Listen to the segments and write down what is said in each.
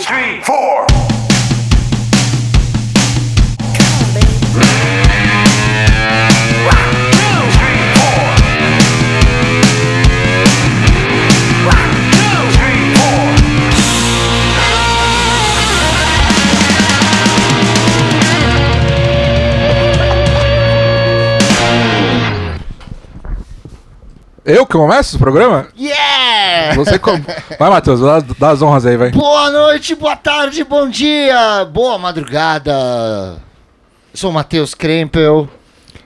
three, four. Eu que começo o programa? Yeah! Você com... Vai, Matheus, dá, dá as honras aí, vai. Boa noite, boa tarde, bom dia, boa madrugada. Eu sou o Matheus Krempel.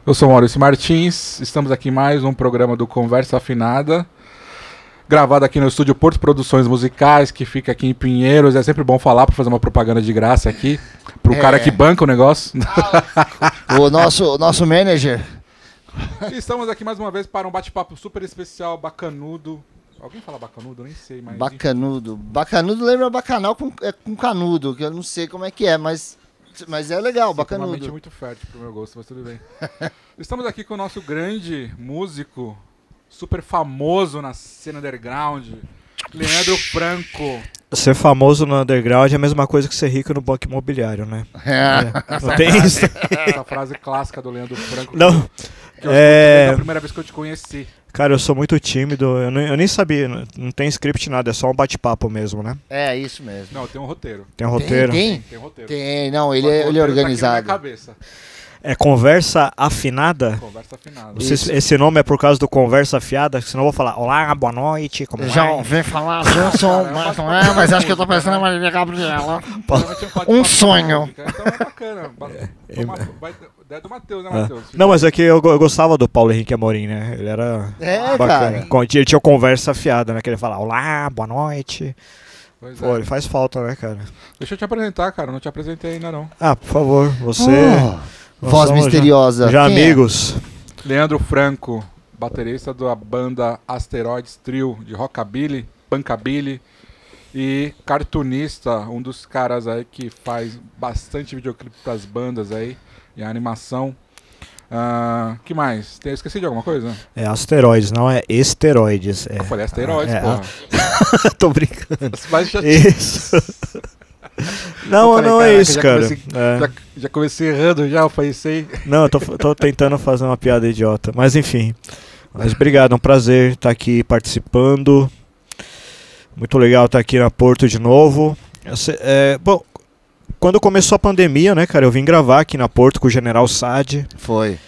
Eu sou o Maurício Martins, estamos aqui em mais um programa do Conversa Afinada. Gravado aqui no estúdio Porto Produções Musicais, que fica aqui em Pinheiros. É sempre bom falar para fazer uma propaganda de graça aqui. Pro É. cara que banca o negócio. O nosso, o nosso manager. Estamos aqui mais uma vez para um bate-papo super especial, bacanudo. Alguém fala bacanudo? Eu nem sei, mas. Bacanudo. Bacanudo lembra bacanal com, é, com canudo, que eu não sei como é que é, mas, mas é legal, Uma mente bacanudo. muito fértil pro meu gosto, mas tudo bem. Estamos aqui com o nosso grande músico, super famoso na cena underground, Leandro Franco. Ser famoso no underground é a mesma coisa que ser rico no banco imobiliário, né? É. Não tem isso? Essa frase clássica do Leandro Franco. Não. Que eu É. a primeira vez que eu te conheci. Cara, eu sou muito tímido, eu nem, eu nem sabia, não- não tem script nada, é só um bate-papo mesmo, né? É, isso mesmo. Não, tem um roteiro. Tem um roteiro. Tem, Tem um roteiro. tem, não, ele é, ele é roteiro tá aqui na organizado. minha cabeça. É conversa afinada? Conversa afinada. Você- Isso. esse nome é por causa do conversa afiada? Senão eu vou falar, olá, boa noite, como Já vai? vem falar, Johnson, mas não é, mas acho que eu tô pensando na Marília Gabriela. É Um sonho. Então é bacana. Ba- Toma- vai- Ideia do Matheus, né, É. Matheus? Não, mas é que eu, eu gostava do Paulo Henrique Amorim, né? Ele era É, bacana. cara. Ele tinha conversa afiada, né? Que ele fala, olá, boa noite. Pois Pô, é. ele faz falta, né, cara? Deixa eu te apresentar, cara. Não te apresentei ainda, não. Ah, por favor, você... Oh, nós voz já- misteriosa. Já Quem é? amigos. Leandro Franco, baterista da banda Asteroids Trio de Rockabilly, Punkabilly e cartunista, um dos caras aí que faz bastante videoclipe pras bandas aí e a animação. Ah, que mais? Tem, esqueci de alguma coisa? É asteroides, não é esteroides. É. Eu falei asteroides, É, porra. Tô brincando. Mas já, Isso. Não, falei, não é isso, já cara. comecei- É. já, já comecei errando já, eu pensei. Não, eu tô, tô tentando fazer uma piada idiota. Mas enfim. Mas obrigado, é um prazer estar aqui participando. Muito legal estar aqui na Porto de novo. É, bom, quando começou a pandemia, né, cara, eu vim gravar aqui na Porto com o General Sade. Foi.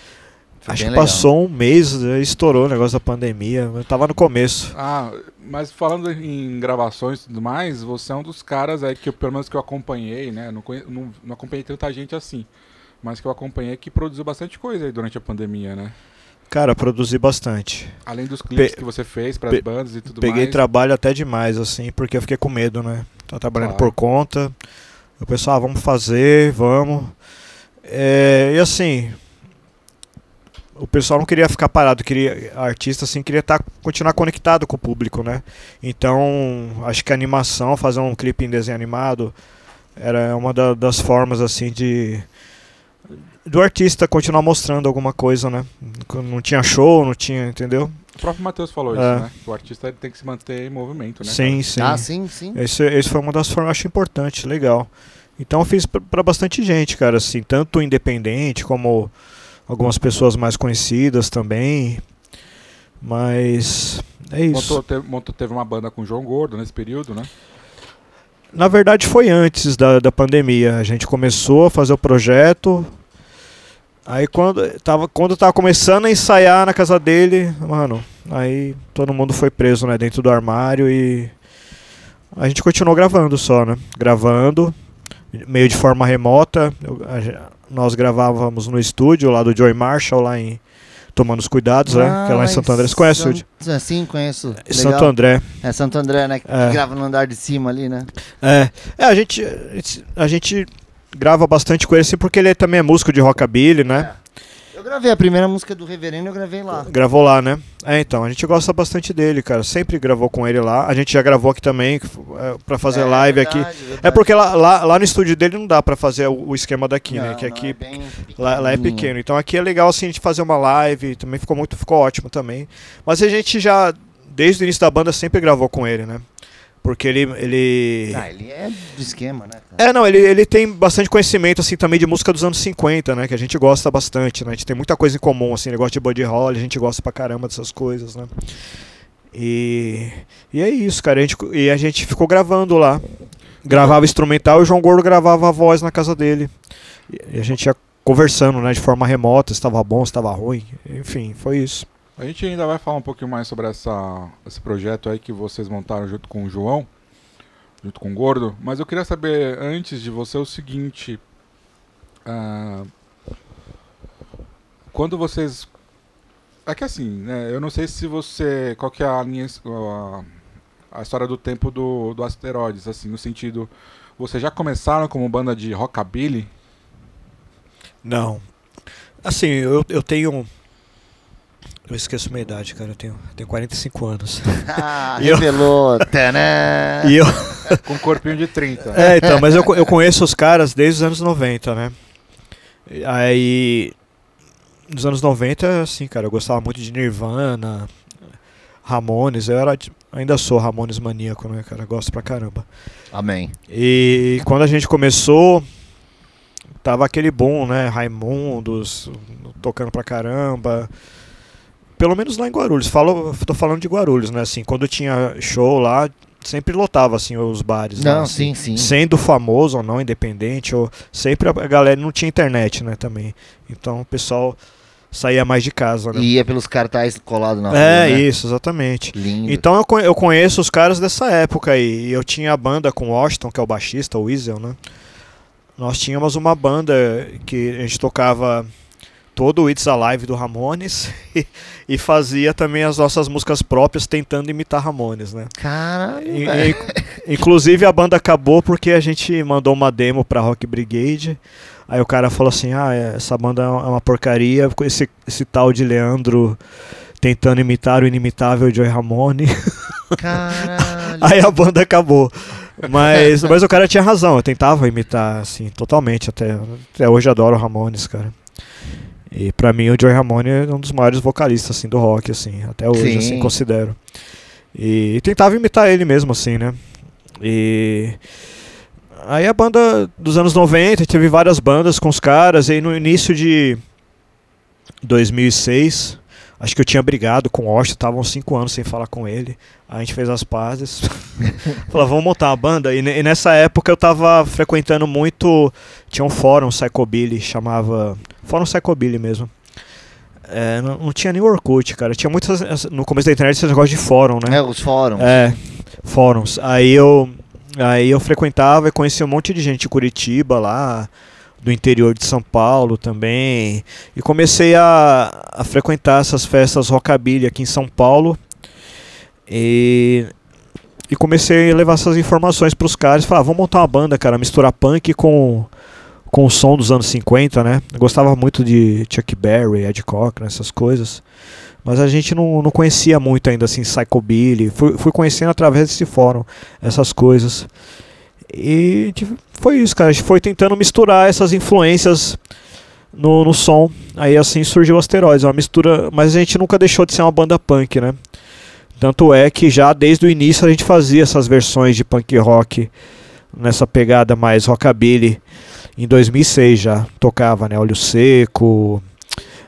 Foi Acho que legal. passou um mês, aí estourou o negócio da pandemia. Eu tava no começo. Ah, mas falando em gravações e tudo mais, você é um dos caras aí que, eu, pelo menos que eu acompanhei, né? Não, conhe- não, não acompanhei tanta gente assim, mas que eu acompanhei que produziu bastante coisa aí durante a pandemia, né? Cara, produzi bastante. Além dos clipes Pe- que você fez para pe- as bandas e tudo Peguei mais. trabalho até demais, assim, porque eu fiquei com medo, né? Tava trabalhando Claro. por conta. O pessoal, ah, vamos fazer, vamos. É, e assim, o pessoal não queria ficar parado, queria artista assim queria tá, continuar conectado com o público, né? Então, acho que a animação, fazer um clipe em desenho animado era uma da- das formas assim de do artista continuar mostrando alguma coisa, né? Não tinha show, não tinha, entendeu? O próprio Matheus falou É. isso, né? O artista ele tem que se manter em movimento, né? sim, sim. Ah, sim, sim. Esse, esse foi uma das formas, acho importante, legal. Então eu fiz pra- pra bastante gente, cara, assim, tanto independente como algumas pessoas mais conhecidas também. Mas é isso. Montou, teve, montou- teve uma banda com o João Gordo nesse período, né? Na verdade foi antes da, da pandemia. A gente começou a fazer o projeto. Aí quando tava, quando tava começando a ensaiar na casa dele, mano, aí todo mundo foi preso, né, dentro do armário e a gente continuou gravando só, né? Gravando, meio de forma remota. Eu- nós gravávamos no estúdio lá do Joy Marshall, lá em Tomando os Cuidados, né? Que é lá em Santo André. Você conhece o estúdio? San- Sim, conheço. Legal. Santo André. É Santo André, né? Que É. grava no andar de cima ali, né? É, é a, gente, a gente grava bastante com ele assim porque ele também é músico de rockabilly, né? Eu gravei a primeira música do Reverendo, eu gravei lá. Gravou lá, né? É, então, a gente gosta bastante dele, cara. Sempre gravou com ele lá. A gente já gravou aqui também que é, pra fazer É, live verdade, aqui. verdade. É porque lá, lá, lá no estúdio dele não dá pra fazer o, o esquema daqui, né? Não, Que não, aqui é Lá, lá é pequeno. Então aqui é legal assim a gente fazer uma live, também ficou muito, ficou ótimo também. Mas a gente já desde o início da banda sempre gravou com ele, né? Porque ele. ele... Ah, ele é do esquema, né? É, não, ele, ele tem bastante conhecimento, assim, também de música dos anos 50, né? Que a gente gosta bastante, né? A gente tem muita coisa em comum, assim, ele gosta de Buddy Holly, a gente gosta pra caramba dessas coisas, né? E, e é isso, cara. A gente, e a gente ficou gravando lá. Gravava instrumental e o João Gordo gravava a voz na casa dele. E a gente ia conversando, né? De forma remota, se estava bom, se estava ruim. Enfim, foi isso. A gente ainda vai falar um pouquinho mais sobre essa, esse projeto aí que vocês montaram junto com o João, junto com o Gordo. Mas eu queria saber antes de você o seguinte. ah, quando vocês. É que assim, né? Eu não sei se você. Qual que é a linha. A, a história do tempo do, do Asteroides, assim, no sentido. Vocês já começaram como banda de rockabilly? Não. Assim, eu, eu tenho. Eu esqueço minha idade, cara. Eu tenho, tenho 45 anos. Ah, E eu- revelou. Tadã! E eu. Com um corpinho de 30. É, então, mas eu, eu conheço os caras desde os anos 90, né? Aí. Nos anos 90, assim, cara, eu gostava muito de Nirvana, Ramones. Eu era. Ainda sou Ramones maníaco, né, cara? Gosto pra caramba. Amém. E quando a gente começou, tava aquele boom, né? Raimundos, tocando pra caramba. Pelo menos lá em Guarulhos. Falo, tô falando de Guarulhos, né? Assim, quando tinha show lá, sempre lotava assim os bares. lá, Não, assim. sim, sim. Sendo famoso ou não, independente, ou sempre a galera não tinha internet, né, também. Então o pessoal saía mais de casa, né? E ia pelos cartazes colados na rua. é, né? isso, exatamente. Lindo. Então eu, eu conheço os caras dessa época aí. E eu tinha a banda com o Washington, que é o baixista, o Weasel, né? Nós tínhamos uma banda que a gente tocava todo o It's Alive do Ramones e, e fazia também as nossas músicas próprias tentando imitar Ramones, né? Caralho, E- e- inclusive a banda acabou porque a gente mandou uma demo pra Rock Brigade. Aí o cara falou assim: Ah, essa banda é uma porcaria. com Esse, esse tal de Leandro tentando imitar o inimitável Joey Ramone. Caralho. Aí a banda acabou. Mas, mas o cara tinha razão, eu tentava imitar, assim, totalmente. Até, até hoje adoro o Ramones, cara. E pra mim o Joey Ramone é um dos maiores vocalistas, assim, do rock, assim. Até hoje, Sim. assim, considero. E, tentava imitar ele mesmo, assim, né? E... Aí a banda dos anos 90, teve várias bandas com os caras, e aí no início de 2006, acho que eu tinha brigado com o Austin, estavam cinco anos sem falar com ele. A gente fez as pazes. Falou, vamos montar uma banda. E, e nessa época eu tava frequentando muito. Tinha um fórum Psychobilly, chamava. Fórum Psychobilly mesmo. É, não, não tinha nem Orkut, cara. Tinha muitas. No começo da internet esse negócio de fórum, né? É, os fóruns. É, fóruns. Aí eu, aí eu frequentava e conhecia um monte de gente de Curitiba lá, do interior de São Paulo também. E comecei a, a frequentar essas festas rockabilly aqui em São Paulo. E, e comecei a levar essas informações para os caras. Falar, "Ah, vamos montar uma banda, cara, misturar punk com, com o som dos anos 50, né? Eu gostava muito de Chuck Berry, Ed Cochran, essas coisas. Mas a gente não, não conhecia muito ainda assim Psychobilly. Fui, fui conhecendo através desse fórum essas coisas. E foi isso, cara. A gente foi tentando misturar essas influências no, no som. Aí assim surgiu o Asteroides, uma mistura. Mas a gente nunca deixou de ser uma banda punk, né? Tanto é que já desde o início a gente fazia essas versões de punk rock nessa pegada mais rockabilly. Em 2006 já tocava, né? Olho Seco,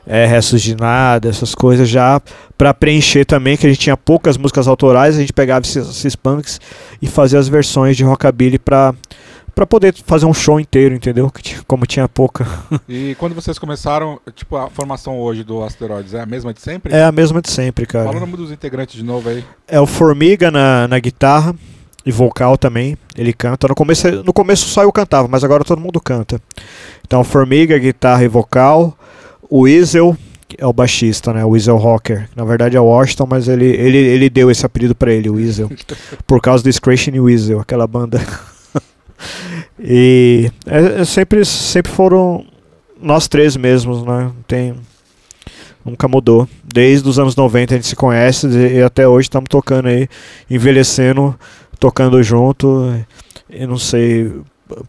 é, Restos de Nada, essas coisas já para preencher também, que a gente tinha poucas músicas autorais, a gente pegava esses, esses punks e fazia as versões de rockabilly para para poder fazer um show inteiro, entendeu? Como tinha pouca. E quando vocês começaram, tipo, a formação hoje do Asteroides é a mesma de sempre? É a mesma de sempre, cara. Fala o nome dos integrantes de novo aí. É o Formiga na, na guitarra e vocal também. Ele canta. No começo, no começo só eu cantava, mas agora todo mundo canta. Então, Formiga, guitarra e vocal. O Weasel, é o baixista, né? O Weasel Rocker. Na verdade é o Washington, mas ele, ele, ele deu esse apelido pra ele, o Weasel. por causa do Scratching Weasel, aquela banda. e é, é sempre, sempre foram nós três mesmos, né? Tem, nunca mudou. Desde os anos 90 a gente se conhece e até hoje estamos tocando aí, envelhecendo, tocando junto. E não sei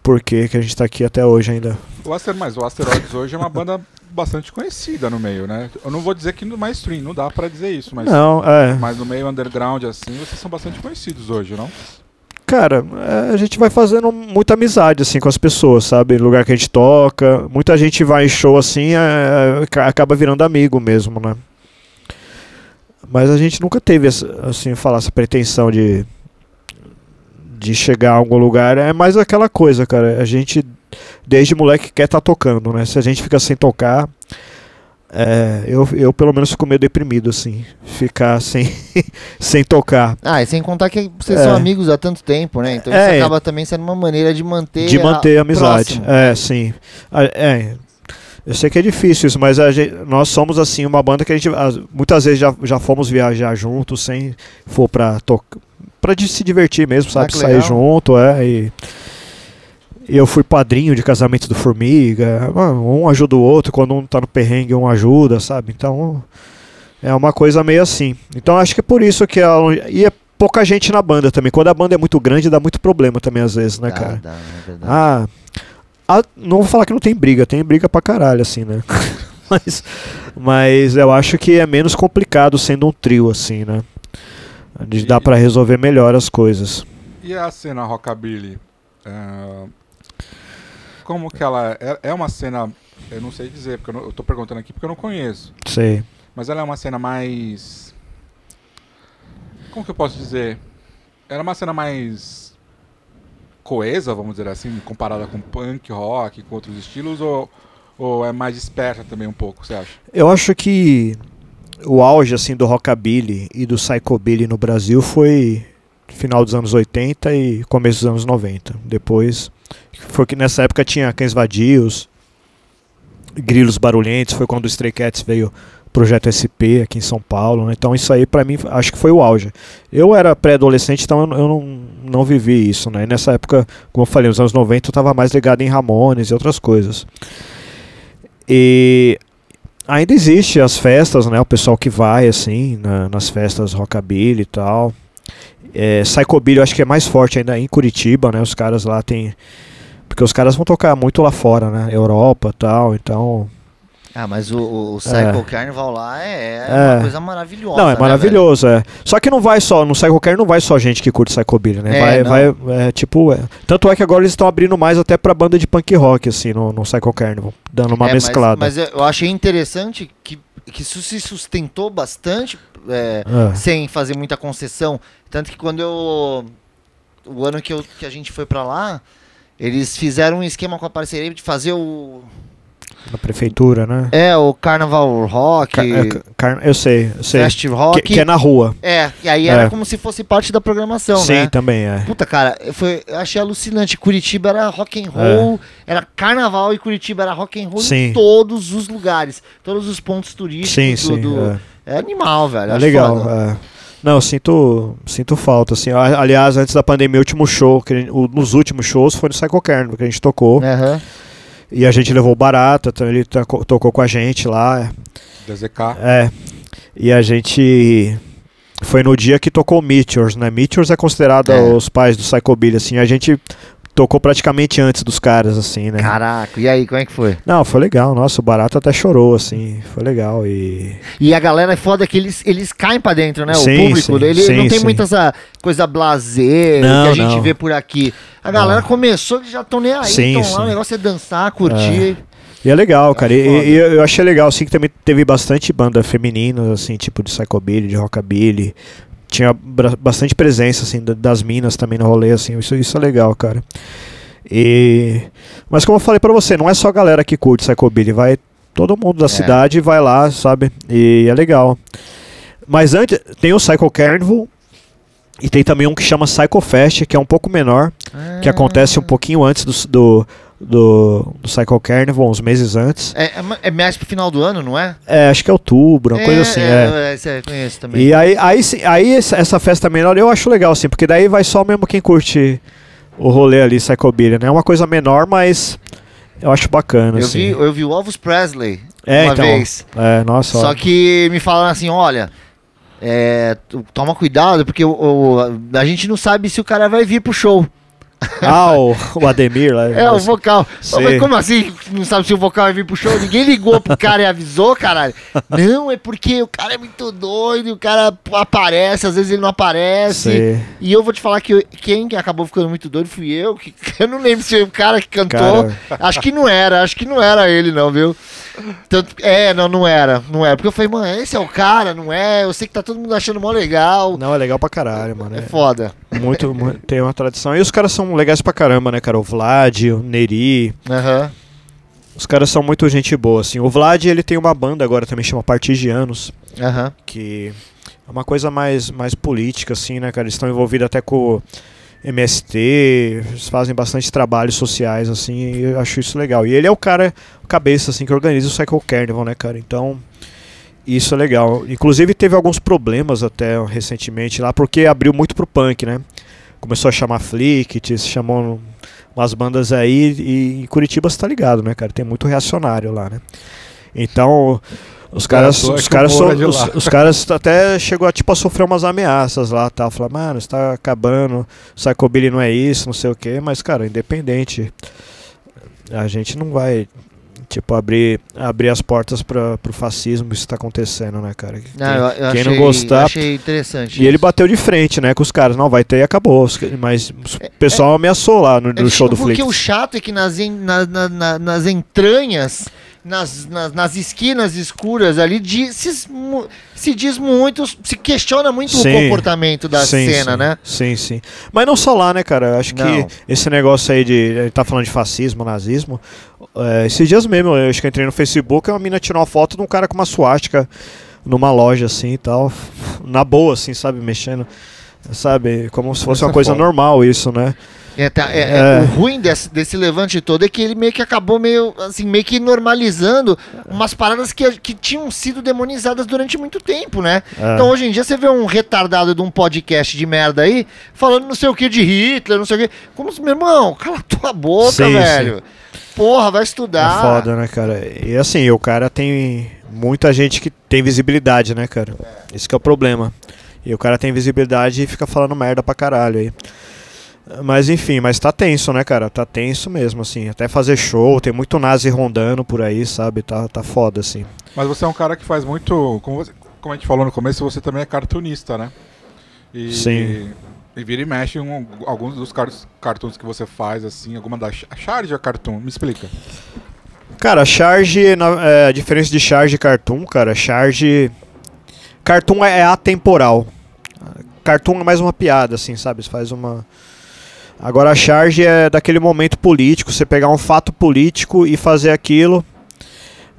por que que a gente está aqui até hoje ainda. O Aster, mas o Asteroides hoje é uma banda bastante conhecida no meio, né? Eu não vou dizer que no mainstream, não dá pra dizer isso, mas, Não, é. mas no meio underground assim, vocês são bastante conhecidos hoje, não? Cara, é, a gente vai fazendo muita amizade, assim, com as pessoas, sabe? No lugar que a gente toca. Muita gente vai em show, assim, é, é, acaba virando amigo mesmo, né? Mas a gente nunca teve, assim, falar essa pretensão de de chegar a algum lugar. É mais aquela coisa, cara. A gente, desde moleque, quer estar tá tocando, né? Se a gente fica sem tocar, é, eu, eu pelo menos fico meio deprimido, assim. Ficar sem, sem tocar. Ah, e sem contar que vocês é. são amigos há tanto tempo, né? Então é, isso acaba também sendo uma maneira de manter De manter a, a amizade. Próximo. É, sim. É, eu sei que é difícil isso, mas gente, nós somos assim uma banda que a gente muitas vezes já, já fomos viajar juntos sem for para tocar para se divertir mesmo, sabe? Ah, Sair junto, é. E eu fui padrinho de casamento do Formiga. Um ajuda o outro, quando um tá no perrengue, um ajuda, sabe? Então é uma coisa meio assim. Então acho que é por isso que ela. E é pouca gente na banda também. Quando a banda é muito grande, dá muito problema também, às vezes, né, dá, cara? Dá, é ah, a, não vou falar que não tem briga, tem briga pra caralho, assim, né? mas, mas eu acho que é menos complicado sendo um trio, assim, né? De dá para resolver melhor as coisas. E a cena rockabilly? É, como que ela é, é uma cena, eu não sei dizer, porque eu, não, eu tô perguntando aqui porque eu não conheço. Sei. Mas ela é uma cena mais como que eu posso dizer? Ela é uma cena mais coesa, vamos dizer assim, comparada com punk, rock, com outros estilos, ou, ou é mais esperta também um pouco, você acha? Eu acho que o auge assim do rockabilly e do psychobilly no Brasil foi final dos anos 80 e começo dos anos 90. Depois foi que nessa época tinha Cães Vadios, Grilos Barulhentos, foi quando o Stray Cats veio projeto SP aqui em São Paulo, né? então isso aí para mim acho que foi o auge. Eu era pré-adolescente, então eu, não, não vivi isso, né? E nessa época, como eu falei, nos anos 90 eu estava mais ligado em Ramones e outras coisas. E ainda existe as festas, né? O pessoal que vai, assim, na, nas festas rockabilly e tal. É, Psychobilly eu acho que é mais forte ainda em Curitiba, né? Os caras lá tem... Porque os caras vão tocar muito lá fora, né? Europa tal, então... Ah, mas o, o Psycho é. Carnival lá é, é, uma coisa maravilhosa. Não, é né, maravilhoso, é. Só que não vai só, no Psycho Carnival não vai só gente que curte Psychobilly, né? É, vai, vai é, tipo, é. Tanto é que agora eles estão abrindo mais até pra banda de punk rock, assim, no, no Psycho Carnival, dando uma é, mesclada. Mas, mas, eu achei interessante que, que isso se sustentou bastante é, é. sem fazer muita concessão. Tanto que quando eu. O ano que, eu, que a gente foi pra lá, eles fizeram um esquema com a parceria de fazer o na prefeitura, né? É, o Carnaval Rock. Car é, car eu sei, eu sei. Fest Rock. Que, que, é na rua. É, e aí era é. como se fosse parte da programação, Sim, né? Sim, também é. Puta, cara, foi, eu achei alucinante. Curitiba era rock and roll, é. era carnaval e Curitiba era rock and roll sim. em todos os lugares. Todos os pontos turísticos sim, sim, do... É. é. animal, velho. É legal, é. Não, eu sinto, sinto falta, assim. Aliás, antes da pandemia, o último show, que o, nos últimos shows foi no Psycho Kern, que a gente tocou. Uhum. E a gente levou Barata, então ele tocou com a gente lá. DZK. É. E a gente. Foi no dia que tocou Meteors, né? Meteors é considerado é. os pais do Psychobilly, assim. A gente tocou praticamente antes dos caras, assim, né? Caraca, e aí, como é que foi? Não, foi legal, nossa, o Barato até chorou, assim, foi legal e... E a galera é foda que eles, eles caem pra dentro, né? Sim, o público, sim, ele sim, não tem muita essa coisa blazer não, que a gente não. vê por aqui. A galera não. começou que já estão nem aí, estão lá, o negócio é dançar, curtir... É. E é legal, cara. E, e, eu achei legal, assim, que também teve bastante banda feminina, assim, tipo de psychobilly, de rockabilly. Tinha bastante presença, assim, das minas também no rolê, assim. Isso, isso é legal, cara. E... Mas como eu falei pra você, não é só a galera que curte psychobilly, vai todo mundo da é. cidade vai lá, sabe? E é legal. Mas antes, tem o Psycho Carnival, e tem também um que chama Psycho Fest, que é um pouco menor, ah. que acontece um pouquinho antes do, do, do, do Cycle Carnival, uns meses antes. É, é, é mais pro final do ano, não é? É, acho que é outubro, uma é, coisa assim. É, é. é, conheço também. E aí, aí, aí essa festa menor eu acho legal, assim, porque daí vai só mesmo quem curte o rolê ali, Psychobilly, né? É uma coisa menor, mas eu acho bacana, eu assim. Vi, eu vi o Elvis Presley é, uma então, vez. É, nossa. Só ó. que me falaram assim, olha... É, toma cuidado, porque o, o, a gente não sabe se o cara vai vir pro show. Ah, o, o Ademir lá. É, o vocal. Mas como assim? Não sabe se o vocal vai vir pro show? Ninguém ligou pro cara e avisou, caralho. Não, é porque o cara é muito doido, o cara aparece, às vezes ele não aparece. Sei. E eu vou te falar que eu- quem acabou ficando muito doido fui eu. Que, eu não lembro se foi o cara que cantou. Cara. Acho que não era, acho que não era ele, não, viu? Tanto, é, não, não era, não era. Porque eu falei, mano, esse é o cara, não é? Eu sei que tá todo mundo achando mó legal. Não, é legal pra caralho, mano. É É foda. muito, mu- tem uma tradição. E os caras são legais pra caramba, né, cara? O Vlad, o Neri. Aham. Os caras são muito gente boa, assim. O Vlad, ele tem uma banda agora também, chama Partigianos. Aham. que é uma coisa mais, mais política, assim, né, cara? Eles estão envolvidos até com MST, fazem bastante trabalhos sociais, assim, e eu acho isso legal. E ele é o cara, cabeça, assim, que organiza o Cycle Carnival, né, cara? Então, isso é legal. Inclusive, teve alguns problemas até recentemente lá, porque abriu muito pro punk, né? Começou a chamar Flick, se chamou umas bandas aí, e em Curitiba você tá ligado, né, cara? Tem muito reacionário lá, né? Então, os caras, Cara, os que caras, o so- os, os caras até chegou a, tipo, a sofrer umas ameaças lá, tá? Falar, mano, você tá acabando, Psychobilly não é isso, não sei o que, mas, cara, independente, a gente não vai, tipo, abrir, abrir as portas para pro fascismo, isso tá acontecendo, né, cara? Não, Quem- eu, eu quem achei, não gostar, achei interessante. e ele isso. bateu de frente, né, com os caras. Não, vai ter e acabou. Mas o pessoal ameaçou lá no, no É show do porque Flick. o chato é que nas, na- na- nas entranhas, nas, nas, nas esquinas escuras ali, se, se diz muito, se questiona muito Sim. o comportamento da Sim, cena, sim. né? Sim, sim. Mas não só lá, né, cara? Eu Acho Não. que esse negócio aí de. Ele tá falando de fascismo, nazismo. é, esses dias mesmo, eu acho que eu entrei no Facebook e uma mina tirou uma foto de um cara com uma suástica numa loja assim e tal. Na boa, assim, sabe? Mexendo. Sabe? Como se fosse uma coisa foda. normal isso, né? É, tá- é- é- É. o ruim desse, desse levante todo é que ele meio que acabou meio assim, meio que normalizando umas paradas que, que tinham sido demonizadas durante muito tempo, né? É. Então hoje em dia você vê um retardado de um podcast de merda aí, falando não sei o que de Hitler, não sei o que. Como se, meu irmão, cala tua boca, Sim, velho. Porra, vai estudar. É foda, né, cara? E assim, o cara tem muita gente que tem visibilidade, né, cara? Esse que é o problema. E o cara tem visibilidade e fica falando merda pra caralho aí. Mas enfim, mas tá tenso, né, cara? Tá tenso mesmo, assim. Até fazer show, tem muito nazi rondando por aí, sabe? Tá, tá foda, assim. Mas você é um cara que faz muito. Como, você- como a gente falou no começo, você também é cartunista, né? E, Sim. E vira e mexe um- alguns dos car cartoons que você faz, assim, alguma da. A Charge é cartoon? Me explica. Cara, charge, na- é, a diferença de charge e cartoon, cara, charge. Cartoon é, é atemporal. Cartoon é mais uma piada, assim, sabe? Você faz uma. Agora a charge é daquele momento político, você pegar um fato político e fazer aquilo.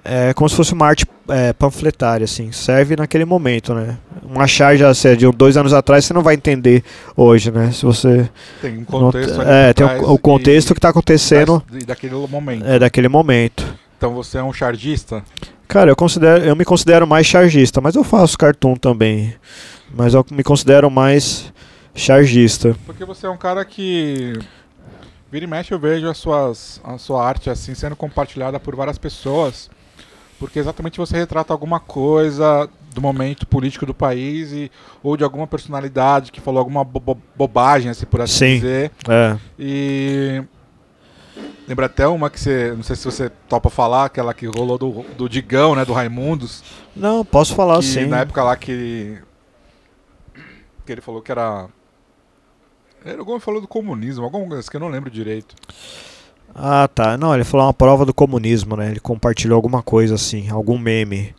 É como se fosse uma arte é, panfletária, assim. Serve naquele momento, né? Uma charge assim, de dois anos atrás você não vai entender hoje, né? Se você. Tem um contexto ali é, tem o, o contexto e- que tá acontecendo e daquele momento. é daquele momento. Então você é um chargista? Cara, eu considero, eu me considero mais chargista, mas eu faço cartoon também. Mas eu me considero mais chargista. Porque você é um cara que. Vira e mexe, eu vejo as suas, a sua arte assim sendo compartilhada por várias pessoas. Porque exatamente você retrata alguma coisa do momento político do país e, ou de alguma personalidade que falou alguma bo- bo- bobagem, assim, por assim Sim. dizer. É. E. Lembra até uma que você. Não sei se você topa falar, aquela que rolou do, do Digão, né? Do Raimundos. Não, posso falar sim. na época lá que. Que ele falou que era. Ele falou do comunismo, alguma coisa que eu não lembro direito. Ah, tá. Não, ele falou uma prova do comunismo, né? Ele compartilhou alguma coisa assim, algum meme.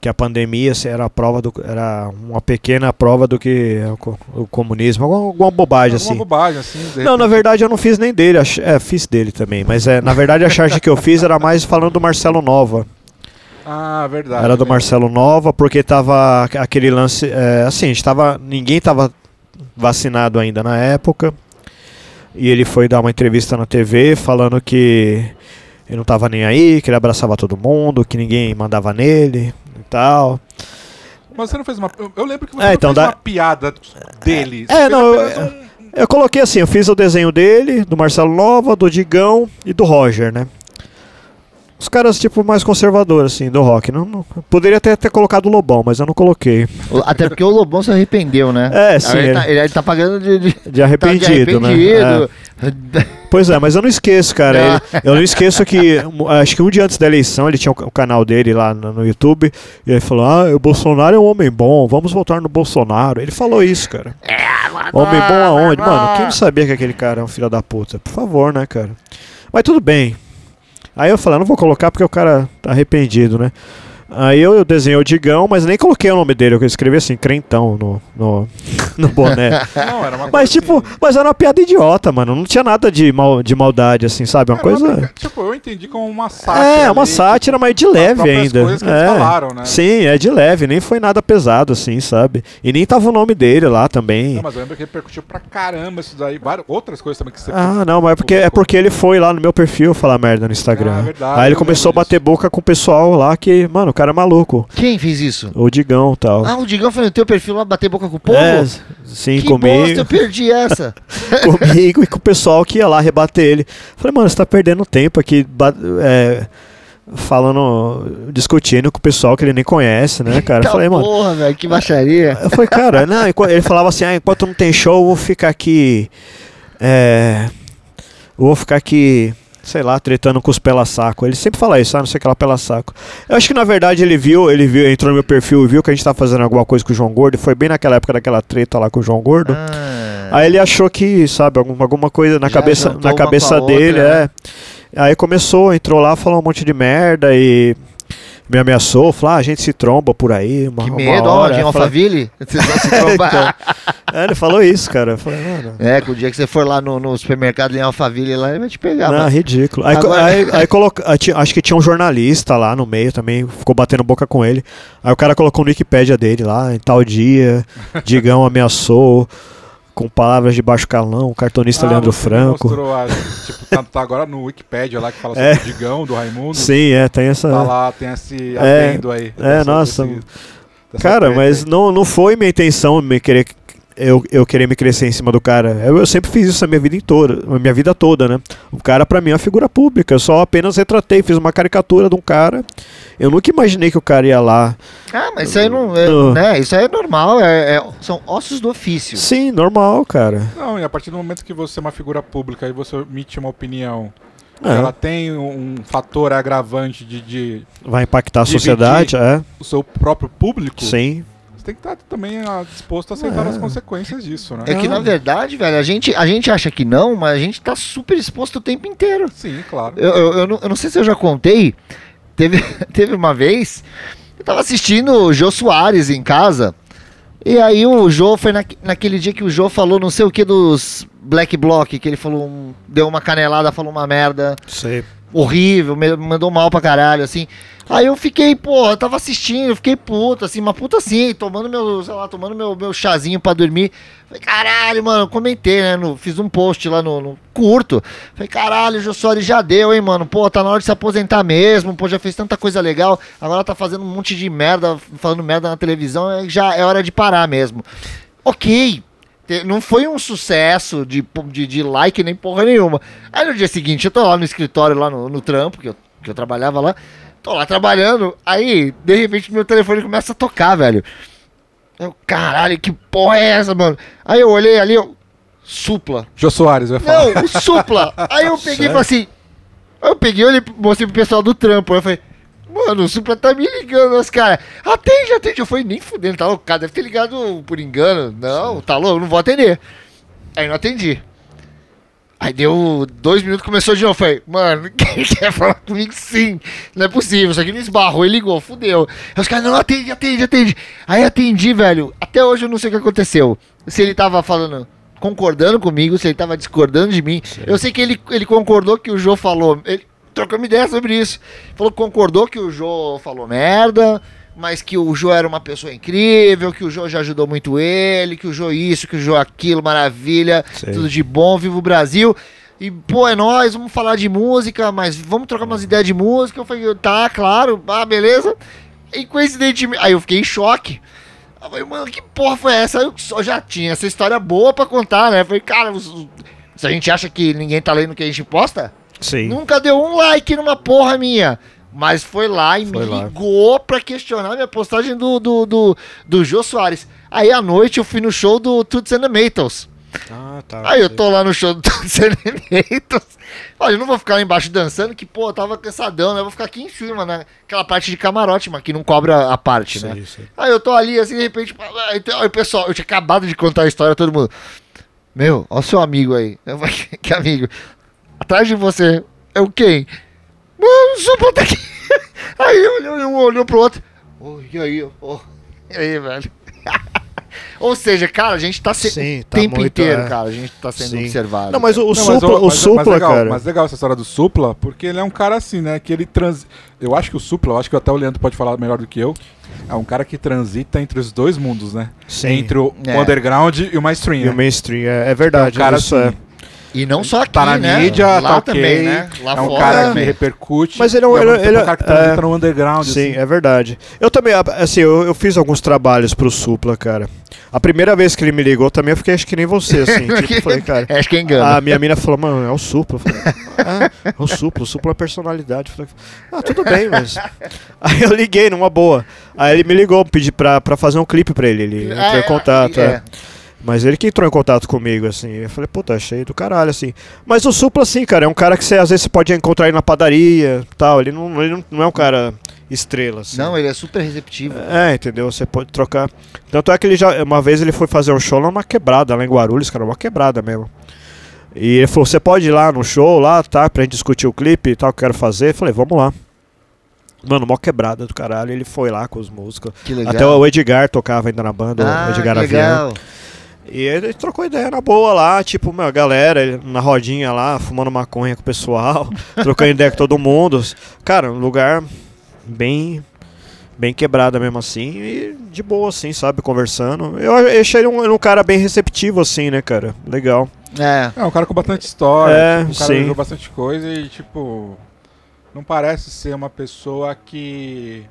Que a pandemia era a prova do. Era uma pequena prova do que é o, co- o comunismo. Alguma, alguma bobagem, Alguma assim. bobagem, assim. Não, na verdade eu não fiz nem dele. ach- É, fiz dele também. Mas é, na verdade a charge que eu fiz era mais falando do Marcelo Nova. Ah, verdade. Era do. Marcelo Nova, porque tava aqu- aquele lance. é, assim, a gente tava. Ninguém tava vacinado ainda na época. E ele foi dar uma entrevista na TV falando que ele não tava nem aí, que ele abraçava todo mundo, que ninguém mandava nele e tal. Mas você não fez uma. Eu, eu lembro que você É, não então fez dá- uma piada dele. Você É, não, eu- um- Eu coloquei assim, eu fiz o desenho dele, do Marcelo Nova, do Digão e do Roger, né? Os caras, tipo, mais conservadores, assim, do rock. Não, não- poderia ter, ter colocado o Lobão, mas eu não coloquei. Até porque o Lobão se arrependeu, né? É, sim, Aí Ele, ele- tá, ele tá pagando de, de, De arrependido, tá de arrependido. né? É. Pois é, mas eu não esqueço, cara. Ele- eu não esqueço que, acho que um dia antes da eleição, ele tinha o, canal dele lá no, no YouTube, e ele falou: Ah, o Bolsonaro é um homem bom, vamos votar no Bolsonaro. Ele falou isso, cara. Homem bom aonde? Mano, quem não sabia que aquele cara é um filho da puta? Por favor, né, cara? Mas tudo bem. Aí eu falei, "Ah, não vou colocar porque o cara tá arrependido, né? Aí eu, eu desenhei o Digão, mas nem coloquei o nome dele, eu escrevi assim, crentão no, no, no boné. Não, era uma Mas tipo, assim- mas era uma piada idiota, mano. Não tinha nada de, mal, de maldade, assim, sabe? Uma Era uma coisa. brinca- Tipo, eu entendi como uma sátira. É, uma ali, sátira, mas de leve ainda. coisas que eles é. falaram, né? Sim, é de leve, nem foi nada pesado, assim, sabe? E nem tava o nome dele lá também. Não, mas eu lembro que repercutiu pra caramba isso daí. Várias, outras coisas também que você Ah, não, mas é porque, é porque ele foi lá no meu perfil falar merda no Instagram. Ah, verdade, Aí ele começou a lembro bater boca com o pessoal lá que, mano, cara maluco. Quem fez isso? O Digão e tal. Ah, o Digão foi no teu perfil lá bater boca com o povo? é, sim, que bosta, comigo, eu perdi essa. comigo e com o pessoal que ia lá rebater ele. Falei, mano, você tá perdendo tempo aqui, é, falando, discutindo com o pessoal que ele nem conhece, né, cara? Tá Falei, mano, porra, velho, que baixaria. Eu falei, cara, não, ele falava assim, ah, enquanto não tem show, eu vou ficar aqui. É. eu Vou ficar aqui, sei lá, tretando com os pela-saco. Ele sempre fala isso, ah, não sei o que lá pela-saco. Eu acho que na verdade ele viu, ele viu, entrou no meu perfil e viu que a gente tá fazendo alguma coisa com o João Gordo. Foi bem naquela época daquela treta lá com o João Gordo. Ah, Aí ele achou que, sabe, alguma, alguma coisa na Já cabeça, na cabeça dele, outra, é. né? Aí começou, entrou lá, falou um monte de merda e me ameaçou, falou, ah, a gente se tromba por aí, uma, que uma medo, ó, hora. de Eu falei, Alphaville. Vocês vão se trombar. É, ele falou isso, cara. Falei. É, que o dia que você for lá no, no supermercado em Alphaville, lá ele vai te pegar. Não, mas- ridículo. Aí, Agora- aí, aí coloca, acho que tinha um jornalista lá no meio também, ficou batendo boca com ele. Aí o cara colocou no Wikipédia dele lá, em tal dia, Digão ameaçou com palavras de baixo calão, o cartonista Ah, Leandro Franco. Mostrou, a- tipo, tá, tá agora no Wikipedia lá que fala sobre É. o Digão, do Raimundo. Sim, é, tem essa. Tá lá, tem esse É, adendo aí. é, nossa. desse- Cara, mas aí. não, não foi minha intenção me querer eu, eu querer me crescer em cima do cara. Eu, eu sempre fiz isso a minha vida inteira, a minha vida toda, né? O cara pra mim é uma figura pública. Eu só apenas retratei, fiz uma caricatura de um cara. Eu nunca imaginei que o cara ia lá. Ah, mas isso aí não é, No- né? Isso aí é normal, é- é- são ossos do ofício. Sim, normal, cara. Não, e a partir do momento que você é uma figura pública e você emite uma opinião, É. ela tem um fator agravante de, de Vai impactar a sociedade, é. o seu próprio público, Sim. Tem que estar também ah, disposto a aceitar É. as consequências disso, né? É que, na verdade, velho, a gente, a gente acha que não, mas a gente tá super exposto o tempo inteiro. Sim, claro. Eu, eu, eu não, eu não sei se eu já contei. Teve, teve uma vez, eu tava assistindo o Jô Soares em casa. E aí o Jô foi naque- naquele dia que o Jô falou não sei o que dos Black Bloc, que ele falou, deu uma canelada, falou uma merda Sei. Horrível, mandou mal pra caralho, assim. Aí eu fiquei, pô, eu tava assistindo, eu fiquei puto, assim, uma puta assim, tomando meu, sei lá, tomando meu, meu chazinho pra dormir. Falei, caralho, mano, comentei, né, no- fiz um post lá no, no curto. Falei, caralho, o Soares já deu, hein, mano, pô, tá na hora de se aposentar mesmo, pô, já fez tanta coisa legal, agora tá fazendo um monte de merda, falando merda na televisão, é, já é hora de parar mesmo. Ok, não foi um sucesso de, de, de like nem porra nenhuma. Aí no dia seguinte eu tô lá no escritório, lá no, no trampo, que eu, que eu trabalhava lá. Tô lá trabalhando, aí de repente meu telefone começa a tocar, velho. Eu, caralho, que porra é essa, mano? Aí eu olhei ali, eu, supla. Jô Soares vai falar. Não, supla. Aí eu peguei e falei assim. Eu peguei, olhei, mostrei pro pessoal do trampo. Eu falei, mano, o supla tá me ligando, os caras. Atende, atende. Eu falei, nem fudendo, tá louco? O cara deve ter ligado por engano. Não, tá louco, não vou atender. Aí não atendi. Aí deu dois minutos, começou de novo. Falei, mano, quem quer falar comigo sim? Não é possível, isso aqui não esbarrou e ligou, fudeu. Aí os caras, não, atende, atende, atende. Aí atendi, velho. Até hoje eu não sei o que aconteceu. Se ele tava falando, concordando comigo, se ele tava discordando de mim. Eu sei que ele, ele concordou que o Jô falou. Ele uma ideia sobre isso. Falou que concordou que o Jô falou merda. Mas que o Jô era uma pessoa incrível, que o Jô já ajudou muito ele, que o Jô isso, que o Jô aquilo, maravilha, Sei. tudo de bom, viva o Brasil. E, pô, é nóis, vamos falar de música, mas vamos trocar umas ideias de música. Eu falei, tá, claro, ah, beleza. E coincidentemente, aí eu fiquei em choque. Eu falei, mano, que porra foi essa? Eu só já tinha essa história boa pra contar, né? Eu falei, cara, se a gente acha que ninguém tá lendo o que a gente posta, Sim. Nunca deu um like numa porra minha. Mas foi lá e Foi me lá. ligou pra questionar minha postagem do, do, do, do Jô Soares. Aí à noite eu fui no show do Toots and the Maytals. Ah, tá. Aí eu tô lá no show do Toots and the Maytals. Olha, eu não vou ficar lá embaixo dançando, que pô, eu tava cansadão, né? Eu vou ficar aqui em cima, né? Aquela parte de camarote, mas que não cobra a parte, né? Sei. Aí eu tô ali, assim, de repente, aí, tem- aí pessoal, eu tinha acabado de contar a história, todo mundo. Meu, ó o seu amigo aí. Eu falei, que amigo? Atrás de você é o quem? Mano, o Supla tá aqui. Aí olhou, um olhou pro outro. Ô, e aí, ó? E aí, velho? Ou seja, cara, a gente tá sendo Sim, o tá tempo muito, inteiro, é. cara, a gente tá sendo Sim. observado. Não, mas o, o Não, mas Supla, o- o mas- Supla, mas legal, cara. Mas legal essa história do Supla, porque ele é um cara assim, né? Que ele trans. Eu acho que o Supla, eu acho que até o Leandro pode falar melhor do que eu. É um cara que transita entre os dois mundos, né? Sim. Entre o É. underground e o mainstream. E o né? mainstream, é, é verdade. É um cara isso assim, é. E não só aqui, Tá na né? mídia, Lá tá também, né? Lá é um fora cara que também. repercute. Mas ele é um- ao ele- ele- um cara que transita é- no underground. Sim, assim. é verdade. Eu também, assim, eu, eu fiz alguns trabalhos pro Supla, cara. A primeira vez que ele me ligou também, eu fiquei acho que nem você, assim. tipo, falei, cara. É, acho que é engano. A minha mina falou, mano, é o Supla. Eu falei, ah, é o Supla, o Supla é personalidade. Eu falei, ah, tudo bem, mas. Aí eu liguei numa boa. Aí ele me ligou, pedi pra, pra fazer um clipe pra ele. Ele entrou É, em contato. é. é. Mas ele que entrou em contato comigo, assim. Eu falei, puta, achei do caralho, assim. Mas o Supla, assim, cara, é um cara que você às vezes você pode encontrar ele na padaria tal. Ele não, ele não, é um cara estrela, assim. Não, ele é super receptivo. É, entendeu? Você pode trocar. Tanto é que ele já. Uma vez ele foi fazer um show numa quebrada, lá em Guarulhos, cara, uma quebrada mesmo. E ele falou: você pode ir lá no show, lá, tá? Pra gente discutir o clipe e tal, que eu quero fazer. Eu falei, vamos lá. Mano, mó quebrada do caralho. Ele foi lá com os músicos. Que legal. Até o Edgar tocava ainda na banda, ah, o Edgar Avião. E ele trocou ideia na boa lá, tipo, meu, a galera na rodinha lá, fumando maconha com o pessoal, trocando ideia com todo mundo. Cara, um lugar bem bem quebrada mesmo assim e de boa assim, sabe, conversando. Eu achei ele um, um cara bem receptivo assim, né, cara? Legal. É. É um cara com bastante história. É, tipo, um cara sim. bastante coisa e, tipo. Não parece ser uma pessoa que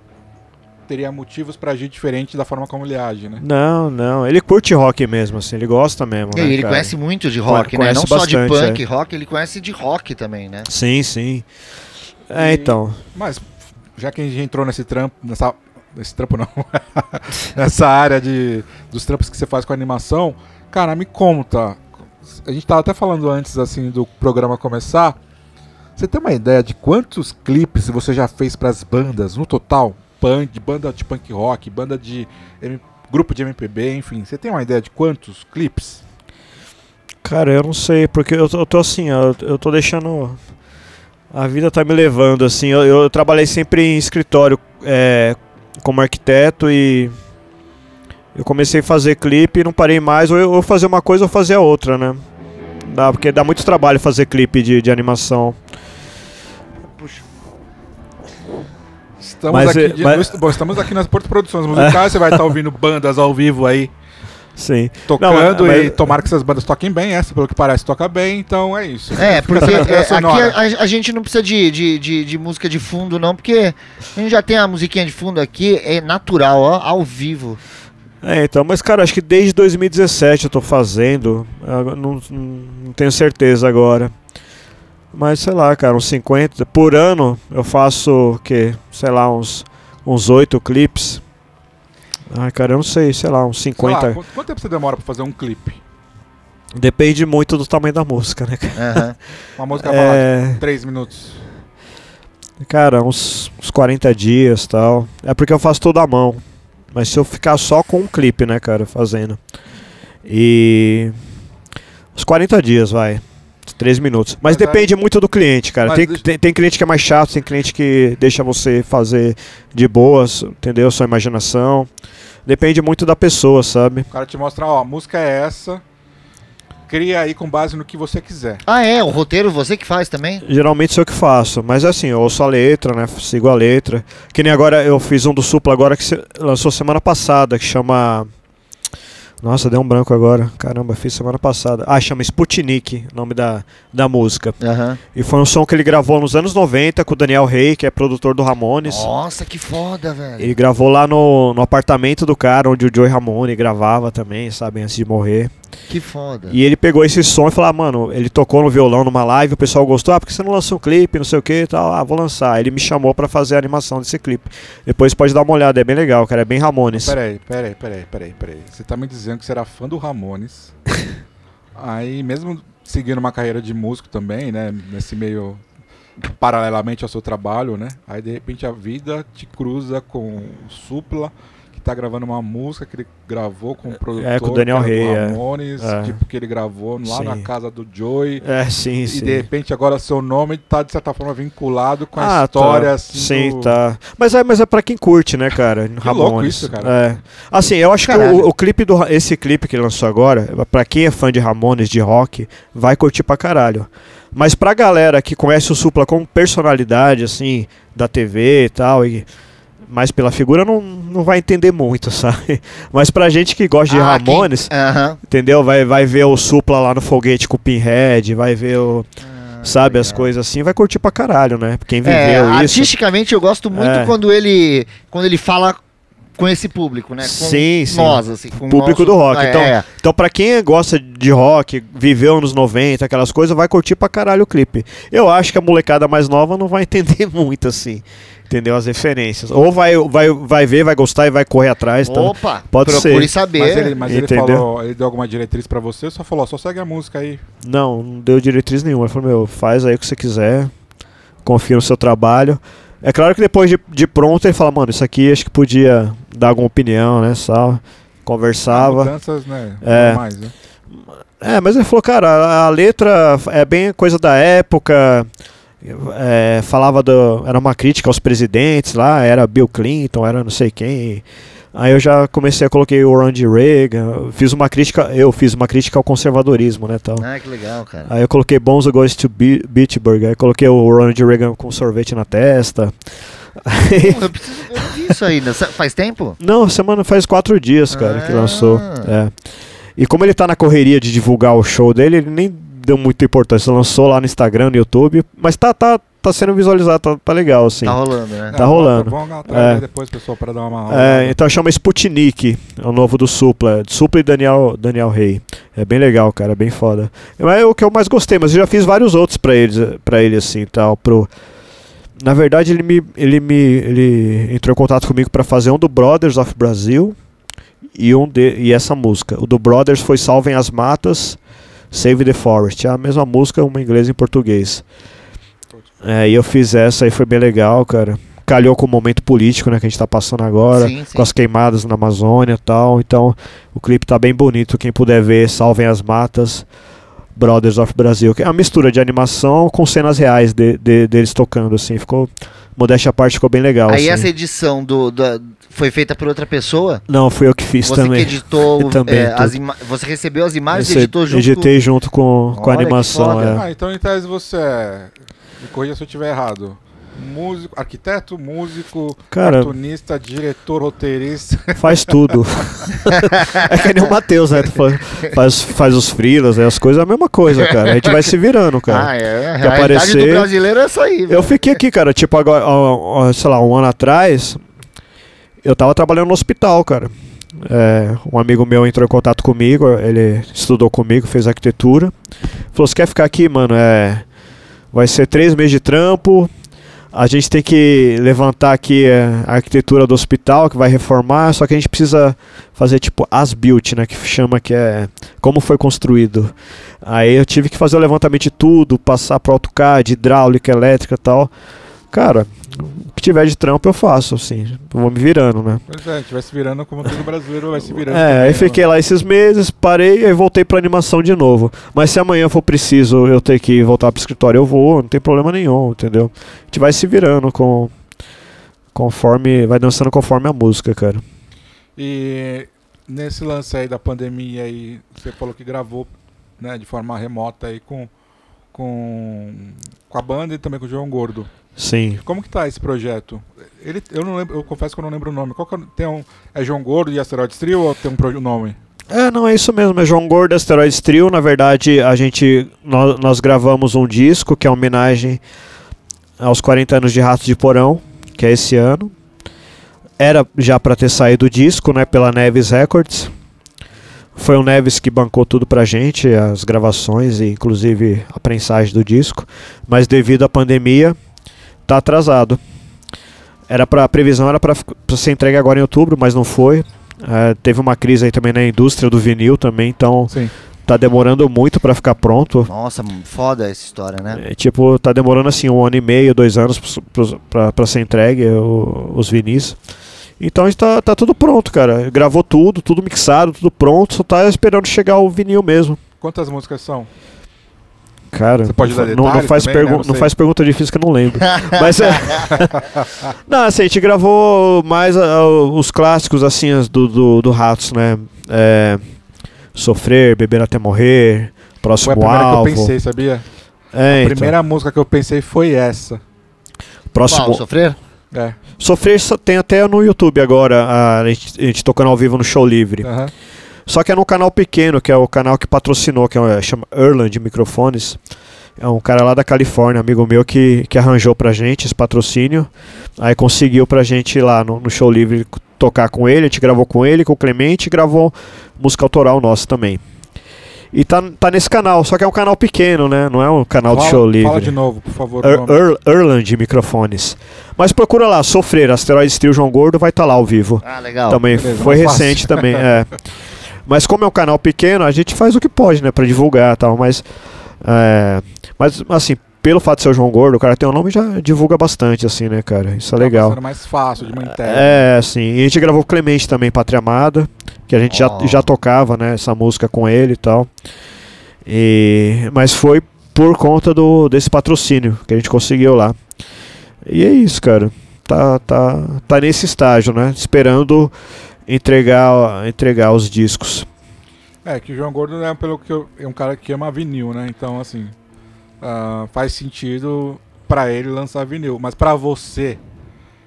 teria motivos pra agir diferente da forma como ele age, né? Não, não, ele curte rock mesmo assim, ele gosta mesmo, E né, ele cara? conhece muito de rock, né? Conhece Não só de bastante, punk é. rock, ele conhece de rock também, né? Sim, sim. É, E- então. Mas, já que a gente entrou nesse trampo, nessa. Nesse trampo não. nessa área de, dos trampos que você faz com animação, cara, me conta. A gente tava até falando antes, assim, do programa começar. Você tem uma ideia de quantos clipes você já fez pras bandas no total? Punk, banda de punk rock, banda de. Grupo de MPB, enfim. Você tem uma ideia de quantos clipes? Cara, eu não sei, porque eu tô, eu tô assim, ó, eu tô deixando. A vida tá me levando, assim. Eu, eu trabalhei sempre em escritório é, como arquiteto e. Eu comecei a fazer clipe e não parei mais, ou eu ou fazer uma coisa ou fazer a outra, né? Dá, porque dá muito trabalho fazer clipe de, de animação. Estamos, Mas, aqui, eh, de- mas- no- bom, estamos aqui nas Porto Produções Musicais, você vai estar ouvindo bandas ao vivo aí Sim. tocando Não, mas- e tomara que essas bandas toquem bem. Essa, pelo que parece, toca bem, então é isso. É, porque é, aqui a, a gente não precisa de, de, de, de música de fundo, não, porque a gente já tem a musiquinha de fundo aqui, é natural, ó, ao vivo. É, então, mas cara, acho que desde 2017 eu tô fazendo. eu não, não tenho certeza agora. Mas sei lá, cara, uns 50. Por ano eu faço o quê? Sei lá, uns, uns 8 clipes. Ai, cara, eu não sei, sei lá, uns Sei 50. lá, quanto, quanto tempo você demora pra fazer um clipe? Depende muito do tamanho da música, né, cara? Aham. Uma música É, 3 minutos. cara, uns, uns 40 dias tal. É porque eu faço tudo à mão. Mas se eu ficar só com um clipe, né, cara, fazendo. E. Uns 40 dias, vai. 3 minutos. Mas, Mas depende muito do cliente, cara. Tem, deixa- tem, tem cliente que é mais chato, tem cliente que deixa você fazer de boas, entendeu? Sua imaginação. Depende muito da pessoa, sabe? O cara te mostra, ó, a música é essa. Cria aí com base no que você quiser. Ah, é? O roteiro você que faz também? Geralmente sou eu que faço, mas assim, eu ouço a letra, né? Sigo a letra. Que nem agora eu fiz um do Supla agora que se- lançou semana passada, que chama. Nossa, deu um branco agora. Caramba, fiz semana passada. Ah, chama Sputnik, o nome da, da música. Aham. E foi um som que ele gravou nos anos 90 com o Daniel Rey, que é produtor do Ramones. Nossa, que foda, velho. Ele gravou lá no, no apartamento do cara, onde o Joey Ramone gravava também, sabe, antes de morrer. Que foda. E ele pegou esse som e falou, ah, mano, ele tocou no violão numa live, o pessoal gostou, ah, porque você não lançou um clipe, não sei o que e tal, ah, vou lançar. Ele me chamou para fazer a animação desse clipe. Depois pode dar uma olhada, é bem legal, cara, é bem Ramones. Peraí, peraí, peraí, peraí, peraí. Você tá me dizendo que você era fã do Ramones. aí, mesmo seguindo uma carreira de músico também, né, nesse meio paralelamente ao seu trabalho, né? Aí de repente a vida te cruza com o Supla, tá gravando uma música que ele gravou com o produtor é, com o Daniel que Rey, é. Ramones, É. tipo que ele gravou lá Sim. na casa do Joey. É, sim, E sim. de repente agora seu nome tá de certa forma vinculado com a Ah, história tá. assim. Sim, do- tá. Mas é, mas é pra quem curte, né, cara? Ramones. louco isso, cara. É. Assim, eu acho que Caralho. o, o clipe do esse clipe que ele lançou agora, pra quem é fã de Ramones, de rock, vai curtir pra caralho. Mas pra galera que conhece o Supla como personalidade, assim, da TV e tal, e mais pela figura, não, não vai entender muito, sabe? Mas pra gente que gosta de Ah, quem- Ramones, Aham. entendeu? Vai, vai ver o Supla lá no foguete com o Pinhead, vai ver o. Ah, sabe, as coisas assim, vai curtir pra caralho, né? Quem viveu É, isso. artisticamente eu gosto muito É. quando ele quando ele fala com esse público, né? Com Sim, sim. nós, assim, com Público nosso- do rock. É, Então, é. Então, pra quem gosta de rock, viveu nos 90, aquelas coisas, vai curtir pra caralho o clipe. Eu acho que a molecada mais nova não vai entender muito, assim. Entendeu? As referências. Ou vai, vai, vai ver, vai gostar e vai correr atrás. Então, Opa, pode procure ser. saber. Mas ele, mas ele falou, ele deu alguma diretriz pra você, ou só falou, só segue a música aí. Não, não deu diretriz nenhuma. Ele falou, meu, faz aí o que você quiser. Confia no seu trabalho. É claro que depois de, de pronto ele fala, mano, isso aqui acho que podia dar alguma opinião, né? Sal. Conversava. Mudanças, né? É. normais, né? É, mas ele falou, cara, a, a letra é bem coisa da época. É, falava do. Era uma crítica aos presidentes lá, era Bill Clinton, era não sei quem. Aí eu já comecei a coloquei o Ronald Reagan, fiz uma crítica, eu fiz uma crítica ao conservadorismo, né, tal. Ah, que legal, cara. Aí eu coloquei Bonzo Goes to Bitburg, aí coloquei o Ronald Reagan com sorvete na testa. Pô, eu, preciso, não vi isso ainda. Sa- Faz tempo? Não, semana faz quatro dias, cara, que Ah. lançou. É. E como ele tá na correria de divulgar o show dele, ele nem deu muita importância. Lançou lá no Instagram, no YouTube, mas tá, tá, tá sendo visualizado, tá, tá legal, assim. Tá rolando, né? Tá rolando. Vamos atrás É. depois, pessoal, pra dar uma É, então chama Sputnik, é o novo do Supla. Supla e Daniel, Daniel Rey. É bem legal, cara, é bem foda. É o que eu mais gostei, mas eu já fiz vários outros pra ele, pra ele assim, tal, pro... Na verdade, ele me, ele me ele entrou em contato comigo pra fazer um do Brothers of Brasil e um de, e essa música. O do Brothers foi Salvem as Matas, Save the Forest. É a mesma música, uma em inglês e em português. É, e eu fiz essa aí, foi bem legal, cara. Calhou com o momento político, né, que a gente tá passando agora, Sim, sim. com as queimadas na Amazônia e tal. Então, o clipe tá bem bonito. Quem puder ver, Salvem as Matas, Brothers of Brasil. Que é uma mistura de animação com cenas reais de, de- deles tocando, assim. Ficou. Modéstia à parte, ficou bem legal. Aí assim. essa edição do, da- foi feita por outra pessoa? Não, fui eu que fiz Você também. que editou, Eu também, é, as você recebeu as imagens e Esse- editou junto editei junto com, com a animação. é. Ah, então em tese você é. Me corrija se eu estiver errado. Músico, arquiteto, músico, Cara- cartunista, diretor, roteirista. Faz tudo. é que nem o Matheus, né? Faz, faz, os freelas, né? as coisas, é a mesma coisa, cara. A gente vai se virando, cara. Ah, é. A Que realidade aparecer- do brasileiro é essa aí. Eu velho. fiquei aqui, cara, tipo, agora, ó, ó, sei lá, um ano atrás, eu tava trabalhando no hospital, cara. É, um amigo meu entrou em contato comigo, ele estudou comigo, fez arquitetura. Falou, você quer ficar aqui, mano? É, vai ser três meses de trampo. A gente tem que levantar aqui é, a arquitetura do hospital, que vai reformar, só que a gente precisa fazer tipo as built, né? Que chama que é como foi construído. Aí eu tive que fazer o levantamento de tudo, passar pro AutoCAD, hidráulica, elétrica tal. Cara, o que tiver de trampo eu faço, assim. Vou me virando, né? Pois é, a gente vai se virando como todo brasileiro vai se virando. É, aí né? fiquei lá esses meses, parei e voltei pra animação de novo. Mas se amanhã for preciso eu ter que voltar pro escritório, eu vou, não tem problema nenhum, entendeu? A gente vai se virando com. Conforme. Vai dançando conforme a música, cara. E nesse lance aí da pandemia aí, você falou que gravou né, de forma remota aí com, com, com a banda e também com o João Gordo. Sim. Como que tá esse projeto? Ele, eu não lembro, eu confesso que eu não lembro o nome. Qual que é, tem um, é João Gordo e Asteroids Trio ou tem um nome? É, não, é isso mesmo, é João Gordo Asteroids Trio. Na verdade, a gente. Nós, nós gravamos um disco que é uma homenagem aos 40 anos de Ratos de Porão, que é esse ano. Era já pra ter saído o disco, né, pela Neves Records. Foi o Neves que bancou tudo pra gente, as gravações e inclusive a prensagem do disco. Mas devido à pandemia, tá atrasado. Era pra, a previsão era para ser entregue agora em outubro, mas não foi. É, teve uma crise aí também na indústria do vinil também, então Sim. tá demorando muito para ficar pronto. Nossa, foda essa história, né? É, tipo, tá demorando assim um ano e meio, dois anos para ser entregue o, os vinis. Então está tá tudo pronto, cara. Gravou tudo, tudo mixado, tudo pronto, só tá esperando chegar o vinil mesmo. Quantas músicas são? Cara, Você pode não, dar não, não faz também, pergu- né? Não não faz pergunta difícil que eu não lembro. Mas é. não, assim, a gente gravou mais ah, os clássicos, assim, as do, do, do Ratos, né? É, Sofrer, Beber Até Morrer, Foi Próximo a primeira Alvo. que eu pensei, sabia? É, A então, primeira música que eu pensei foi essa. próximo, Qual, sofrer? É. Sofrer tem até no YouTube agora, a, a gente, a gente tocando ao vivo no Show Livre. aham. Só que é num canal pequeno, que é o canal que patrocinou, que é, o- chama Erland Microfones. É um cara lá da Califórnia, amigo meu, que, que arranjou pra gente esse patrocínio. Aí conseguiu pra gente ir lá no, no Show Livre tocar com ele. A gente gravou com ele, com o Clemente, e gravou música autoral nossa também. E tá, tá nesse canal, só que é um canal pequeno, né? Não é um canal de Fala- show livre. Fala de novo, por favor. Er-. Er- Erland Microfones. Mas procura lá, Sofrer, Asteroides Trio João Gordo, vai estar lá ao vivo. Ah, legal. também beleza, foi recente também, é. Mas como é um canal pequeno, a gente faz o que pode, né, Pra divulgar e tal, mas é, mas assim, pelo fato de ser o João Gordo, o cara tem um nome já divulga bastante assim, né, cara? Isso é Tá legal. mais fácil de manter. É, assim, e a gente gravou Clemente também, Pátria Amada, que a gente já, Oh. já tocava, né, essa música com ele e tal. E, mas foi por conta do, desse patrocínio que a gente conseguiu lá. E é isso, cara. Tá, tá, tá nesse estágio, né? Esperando entregar, entregar os discos. É, que o João Gordo é, pelo que eu- é um cara que ama vinil, né? Então, assim, ah, faz sentido pra ele lançar vinil. Mas pra você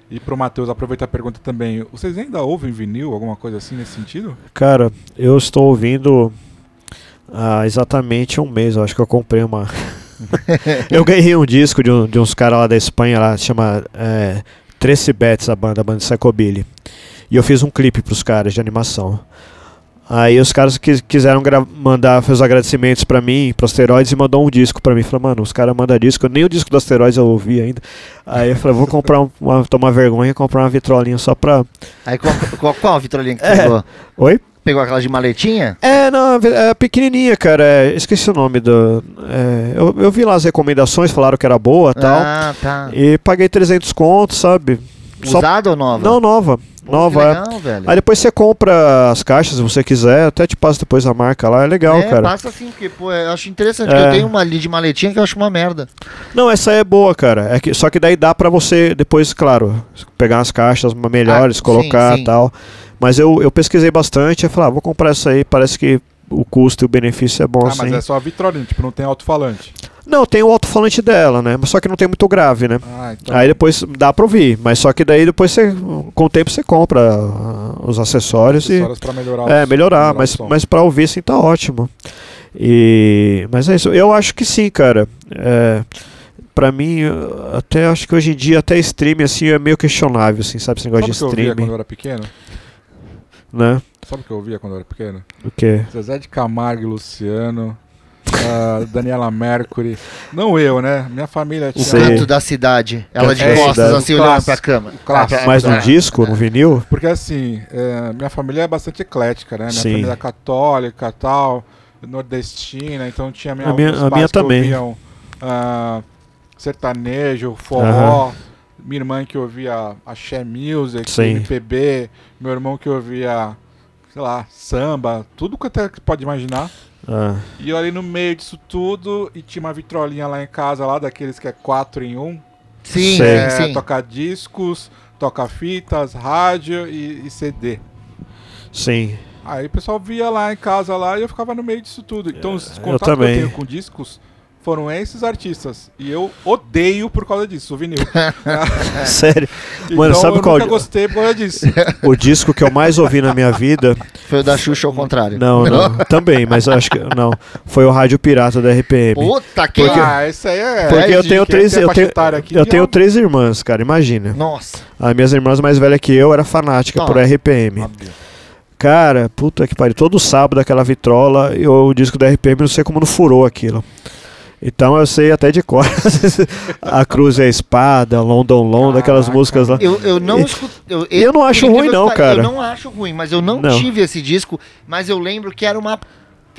e pro Matheus, aproveita a pergunta também. Vocês ainda ouvem vinil, alguma coisa assim nesse sentido? Cara, eu estou ouvindo há exatamente um mês. Eu acho que eu comprei uma. eu ganhei um disco de, um- de uns caras lá da Espanha, lá, chama é, Tracy Betts, a banda, a banda de Psychobilly. E eu fiz um clipe pros caras de animação. Aí os caras que quiseram mandar fazer os agradecimentos pra mim, pro Asteroides, e mandou um disco pra mim. Falei, mano, os caras mandam disco, nem o disco do Asteroides eu ouvi ainda. Aí eu falei, vou comprar um- uma, tomar vergonha e comprar uma vitrolinha só pra. Aí qual, qual, qual a vitrolinha que tu É. pegou? Oi? Pegou aquela de maletinha? É, não, é pequenininha, cara. é, esqueci o nome do. é, eu, eu vi lá as recomendações, falaram que era boa e tal. Ah, tá. E paguei 300 contos, sabe? Só- Usada ou nova? Não, nova. Pô, nova, é. legal, velho. Aí depois você compra as caixas se você quiser, até te passo depois a marca lá, é legal, é, cara. passa assim, porque, pô, eu acho interessante, É. que eu tenho uma ali de maletinha que eu acho uma merda. Não, essa é boa, cara. É que, só que daí dá pra você depois, claro, pegar as caixas melhores, Ah, colocar e tal. Mas eu, eu pesquisei bastante e falei, ah, vou comprar essa aí, parece que o custo e o benefício é bom ah, assim. mas é só a vitrolinha, tipo, não tem alto-falante. Não, tem o alto-falante dela, né? Mas só que não tem muito grave, né? Ah, então. Aí depois dá pra ouvir, mas só que daí depois você, com o tempo você compra ah, os acessórios e acessórios pra melhorar é melhorar, mas mas para ouvir sim tá ótimo. E mas é isso. Eu acho que sim, cara. É, para mim até acho que hoje em dia até streaming assim é meio questionável, assim, sabe esse negócio Sabe de eu ouvia quando streaming, eu era pequeno? né? Sabe o que eu ouvia quando eu era pequeno? O quê? Zezé de Camargo e Luciano, Daniela Mercury. Não eu, né? Minha família O tinha. Sei. canto da cidade. Ela de da costas, cidade. assim, O olhando pra cama. O clássico. Ah, pra- Mais no disco, no vinil? Porque assim, é, minha família é bastante eclética, né? Minha Sim. família é católica tal, nordestina, então tinha minha, A minha- a minha também. ouviam ah, sertanejo, forró, minha irmã que ouvia axé music, Sim. MPB, meu irmão que ouvia, sei lá, samba, tudo que até pode imaginar. Ah, E eu ali no meio disso tudo, e tinha uma vitrolinha lá em casa, lá daqueles que é 4 em 1. Sim, Sei. É, sim, sim. toca discos, toca fitas, rádio e, e CD. sim. Aí o pessoal via lá em casa lá e eu ficava no meio disso tudo. Então os eu contatos que eu também. tenho com discos foram esses artistas. E eu odeio por causa disso, o vinil. Sério. então Mano, sabe eu qual- nunca gostei por causa disso. O disco que eu mais ouvi na minha vida Foi o da Xuxa ao contrário. Não, não. Também, mas eu acho que não. Foi o Rádio Pirata da RPM. Puta que... Porque- ah, isso aí é. Porque é eu tenho três, eu tenho, aqui eu tenho três irmãs, cara, imagina. Nossa. As minhas irmãs mais velhas que eu era fanática Tá. por RPM. Óbvio. Cara, puta que pariu. Todo sábado aquela vitrola e o disco da RPM não sei como não furou aquilo. Então eu sei até de cor. a Cruz e a Espada, London London, aquelas músicas lá. Eu, eu não escuto. Eu, eu não acho ruim, não, cara. Eu não acho ruim, mas eu não, não, tive esse disco. Mas eu lembro que era uma.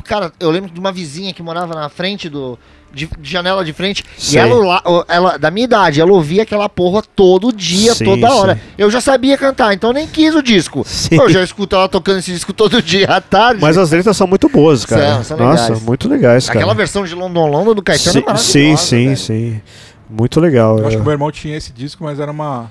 Cara, eu lembro de uma vizinha que morava na frente do, de, de janela de frente. Sei. E ela, ela, da minha idade, ela ouvia aquela porra todo dia, sim, toda hora. Sim. Eu já sabia cantar, então nem quis o disco. Sim. Eu já escuto ela tocando esse disco todo dia à tarde. Mas as letras são muito boas, cara. São, são Nossa, legais. muito legais, cara. Aquela versão de London London do Caetano é maravilhosa. Sim, sim, velho. sim. Muito legal. Eu é. acho que meu irmão tinha esse disco, mas era uma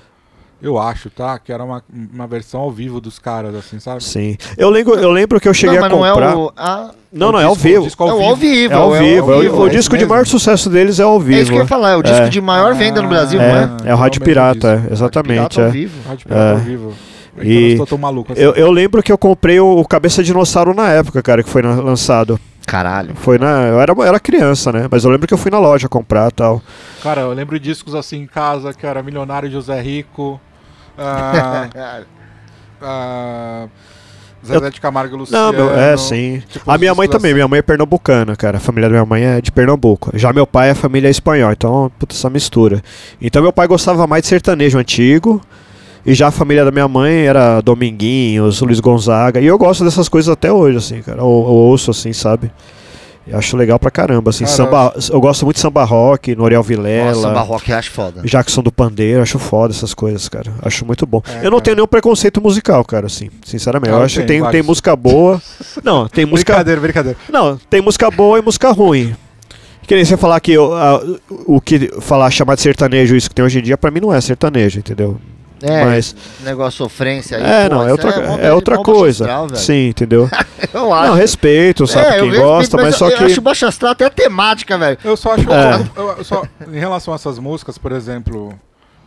eu acho, tá? Que era uma, uma versão ao vivo dos caras, assim, sabe? Sim. Eu lembro, eu lembro que eu cheguei não, a comprar. Não, é o, a... não, não, é ao vivo. É ao vivo. É ao vivo. É ao vivo. O, o disco de maior sucesso deles é ao vivo. É isso que eu ia falar, é o disco de maior venda no Brasil, é, não é? É o Rádio Pirata, exatamente. Rádio Pirata ao vivo. Rádio Pirata ao vivo. Então e eu, maluco, assim. eu, eu, lembro que eu comprei o, o Cabeça Dinossauro na época, cara, que foi na, lançado. Caralho. Foi na. Eu era, era criança, né? Mas eu lembro que eu fui na loja comprar tal. Cara, eu lembro discos assim em casa, que era Milionário José Rico. Ah, ah, Zezé de Camargo e Luciano. Não, meu, é, sim. Tipo, a minha mãe também, minha mãe é pernambucana, cara. A família da minha mãe é de Pernambuco. Já meu pai é família espanhol, então, puta, essa mistura. Então meu pai gostava mais de sertanejo antigo. E já a família da minha mãe era Dominguinhos, Luiz Gonzaga. E eu gosto dessas coisas até hoje, assim, cara. Eu, eu ouço, assim, sabe? Eu acho legal pra caramba, assim, samba, eu gosto muito de samba rock, Noriel Vilela. Nossa, samba rock eu acho foda. Jackson do Pandeiro, acho foda essas coisas, cara. Acho muito bom. É, eu não cara. tenho nenhum preconceito musical, cara, assim, sinceramente. Eu, eu acho que tem, tem música boa. Não, tem música. Brincadeira, brincadeira. Não, tem música boa e música ruim. Que nem você falar que eu, a, o que falar chamar de sertanejo isso que tem hoje em dia, pra mim não é sertanejo, entendeu? É, mas negócio sofrência aí. É, pô, não, é outra, é, é outra coisa. Astral, Sim, entendeu? eu acho. Não, respeito, sabe é, quem respeito, gosta, mas, mas só eu que. Eu acho baixo astral até temática, velho. Eu só acho. É. Eu, eu só, em relação a essas músicas, por exemplo,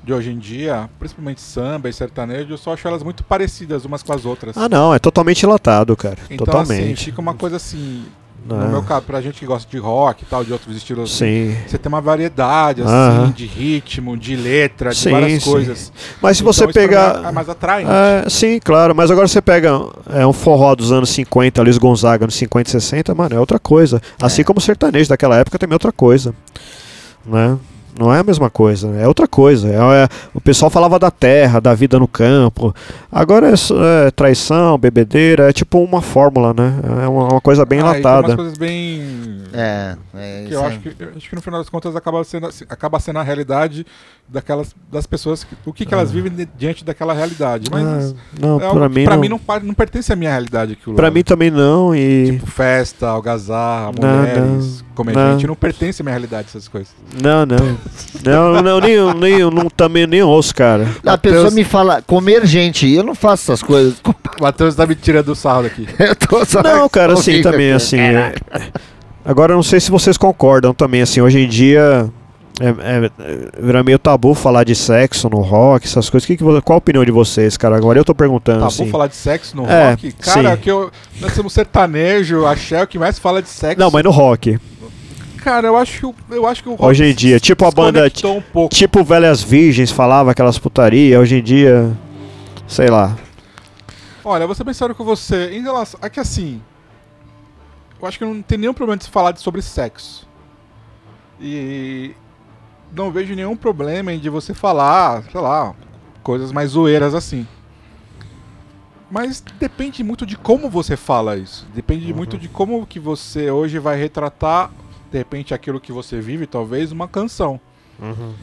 de hoje em dia, principalmente samba e sertanejo, eu só acho elas muito parecidas umas com as outras. Ah, não, é totalmente enlatado, cara. Então, totalmente. Assim, fica uma coisa assim no é. meu caso, pra gente que gosta de rock e tal, de outros estilos, sim. você tem uma variedade, assim, de ritmo, de letra, de sim, várias sim. coisas. Mas se então, você pegar. É mais atraente. É, sim, claro. Mas agora você pega é, um forró dos anos 50, Luiz Gonzaga, nos 50 e 60, mano, é outra coisa. Assim é. como o sertanejo daquela época também é outra coisa. Né? Não é a mesma coisa, é outra coisa. É, é, o pessoal falava da terra, da vida no campo. Agora é, é traição, bebedeira, é tipo uma fórmula, né? É uma, uma coisa bem ah, enlatada. Umas coisas bem. É, é que eu acho que, eu acho que no final das contas acaba sendo, acaba sendo a realidade daquelas das pessoas, o que, que elas ah. vivem diante daquela realidade. Mas ah, não, é para mim, pra não... mim não, não pertence à minha realidade aquilo. Para mim também não. E... Tipo festa, algazarra, mulheres, não, comer não. gente, não pertence à minha realidade essas coisas. Não, não. Não, não, nem, nem, não, também nem ouço, cara. A Mateus... pessoa me fala comer gente, eu não faço essas coisas. O Matheus tá me tirando do sarro daqui. eu tô só não, cara, assim, também, assim. É... Agora, eu não sei se vocês concordam também, assim, hoje em dia é, é, vira meio tabu falar de sexo no rock, essas coisas. Que que, qual a opinião de vocês, cara? Agora eu tô perguntando. Tabu assim. falar de sexo no é, rock? Cara, sim. que eu, nós somos sertanejo, axé, o que mais fala de sexo. Não, mas no rock. Cara, eu acho, eu acho que o rock Hoje em dia, tipo a banda. Um tipo Velhas Virgens falava aquelas putaria, hoje em dia. Sei lá. Olha, bem sério com você. Em relação. É que assim. Eu acho que não tem nenhum problema de se falar sobre sexo. E não vejo nenhum problema em de você falar, sei lá, coisas mais zoeiras assim. Mas depende muito de como você fala isso. Depende uhum. muito de como que você hoje vai retratar, de repente, aquilo que você vive, talvez, uma canção. Uhum.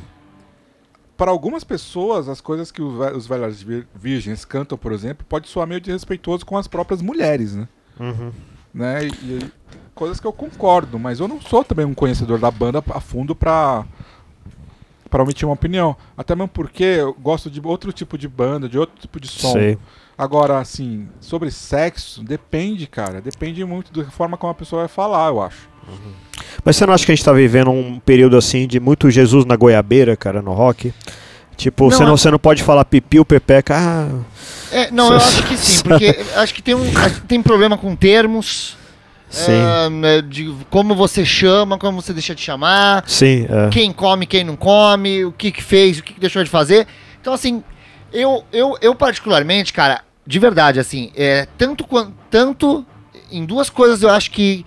Para algumas pessoas, as coisas que os velhos virgens cantam, por exemplo, pode soar meio desrespeitoso com as próprias mulheres, né? Uhum. né? E, e, coisas que eu concordo, mas eu não sou também um conhecedor da banda a fundo para para omitir uma opinião. Até mesmo porque eu gosto de outro tipo de banda, de outro tipo de som. Sei. Agora, assim, sobre sexo, depende, cara. Depende muito da forma como a pessoa vai falar, eu acho. Mas você não acha que a gente tá vivendo um período assim de muito Jesus na goiabeira, cara, no rock? Tipo, não, você, não, é... você não pode falar pipiu, pepeca. Ah, é, não, eu acho que sim, porque acho que tem, um, tem problema com termos. Uh, de como você chama, como você deixa de chamar. Sim. É. Quem come, quem não come, o que, que fez, o que, que deixou de fazer. Então, assim, eu, eu, eu particularmente, cara, de verdade, assim, é, tanto, tanto em duas coisas eu acho que,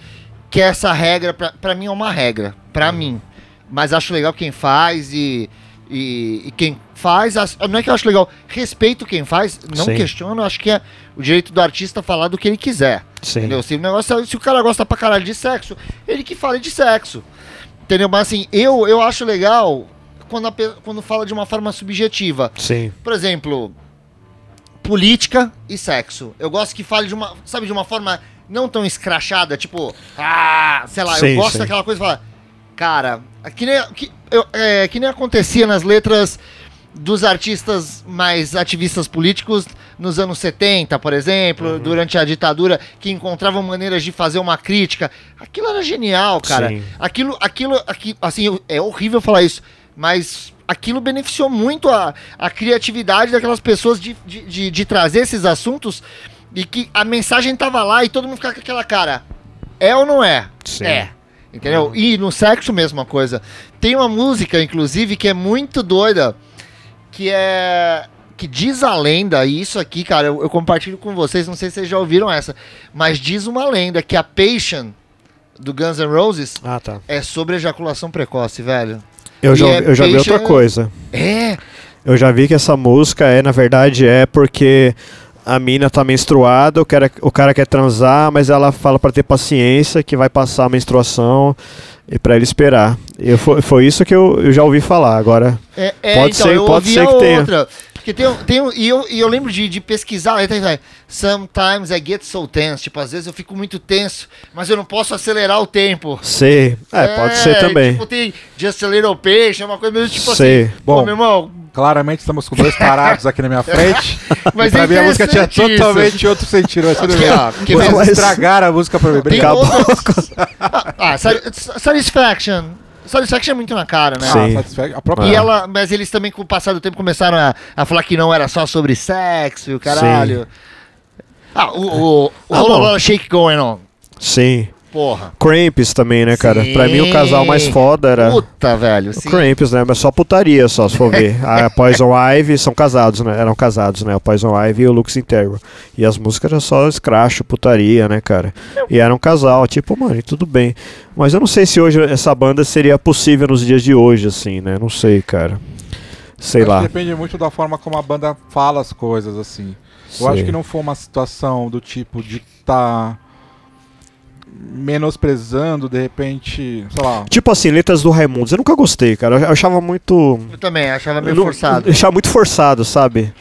que essa regra, pra, pra mim, é uma regra. Pra mim. Mas acho legal quem faz e, e, e quem faz. as- Não é que eu acho legal, respeito quem faz, não Sim. questiono, acho que é o direito do artista falar do que ele quiser. Sim. Entendeu? Se o, negócio, é- se o cara gosta pra caralho de sexo, ele que fale de sexo. Entendeu? Mas assim, eu, eu acho legal quando, a pe- quando fala de uma forma subjetiva. Sim. Por exemplo, política e sexo. Eu gosto que fale de uma, sabe, de uma forma não tão escrachada, tipo, ah, sei lá, Sim, eu gosto sim. daquela coisa falar, cara, que nem, que, eu- é, que nem acontecia nas letras dos artistas mais ativistas políticos nos anos 70, por exemplo, Uhum. durante a ditadura, que encontravam maneiras de fazer uma crítica. Aquilo era genial, cara. Sim. Aquilo, aquilo, aqui, assim, é horrível falar isso, mas aquilo beneficiou muito a, a criatividade daquelas pessoas de, de, de, de trazer esses assuntos e que a mensagem tava lá e todo mundo ficava com aquela cara. É ou não é? Sim. É. Entendeu? E no sexo, mesma coisa. Tem uma música, inclusive, que é muito doida, que é. Que diz a lenda, e isso aqui, cara, eu, eu compartilho com vocês, não sei se vocês já ouviram essa, mas diz uma lenda que a Patient do Guns N' Roses Ah, tá. é sobre ejaculação precoce, velho. Eu já, E é ouvi- eu já vi outra coisa. É, Eu já vi que essa música é, na verdade, é porque a mina tá menstruada, o cara, o cara quer transar, mas ela fala pra ter paciência que vai passar a menstruação e pra ele esperar. Eu, foi, foi isso que eu, eu já ouvi falar. Agora, é, é, Pode então, ser- pode ser que tenha. outra. Porque tem, tem e, eu, e eu lembro de, de pesquisar, tem, vai, sometimes I get so tense, tipo, às vezes eu fico muito tenso, mas eu não posso acelerar o tempo. sei. É, pode ser também. Tipo, tem Just a Little Peixe, é uma coisa meio tipo Sei. assim. Bom, meu irmão, Claramente estamos com dois parados aqui na minha frente. mas pra é mim a música tinha totalmente outro sentido. Mas tudo bem. porque Vocês mas- estragaram a música pra mim. Obrigado. outras- ah, Sat- Satisfaction. Satisfaction é muito na cara, né? Sim. Ah, a própria... E ela, mas eles também, com o passar do tempo, começaram a, a falar que não era só sobre sexo e o caralho. Ah, o, o, o Ah. Lotta Shake Going On. Sim. Porra. Cramps também, né, cara? Pra mim o casal mais Sim. foda era. Puta, velho. O Sim. Cramps, né? Mas só putaria, só, se for ver. A Poison Ivy são casados, né? Eram casados, né? O Poison Ivy e o Lux Integral. E as músicas eram só escracho, putaria, né, cara? E era um casal, tipo, mano, e tudo bem. Mas eu não sei se hoje essa banda seria possível nos dias de hoje, assim, né? Não sei, cara. Sei Acho lá. que depende muito da forma como a banda fala as coisas, assim. Eu Sei. acho que não foi uma situação do tipo de estar menosprezando, de repente, sei lá. Tipo assim, letras do Raimundos, eu nunca gostei, cara. Eu achava muito. Eu também, achava meio forçado. Eu achava muito forçado, sabe?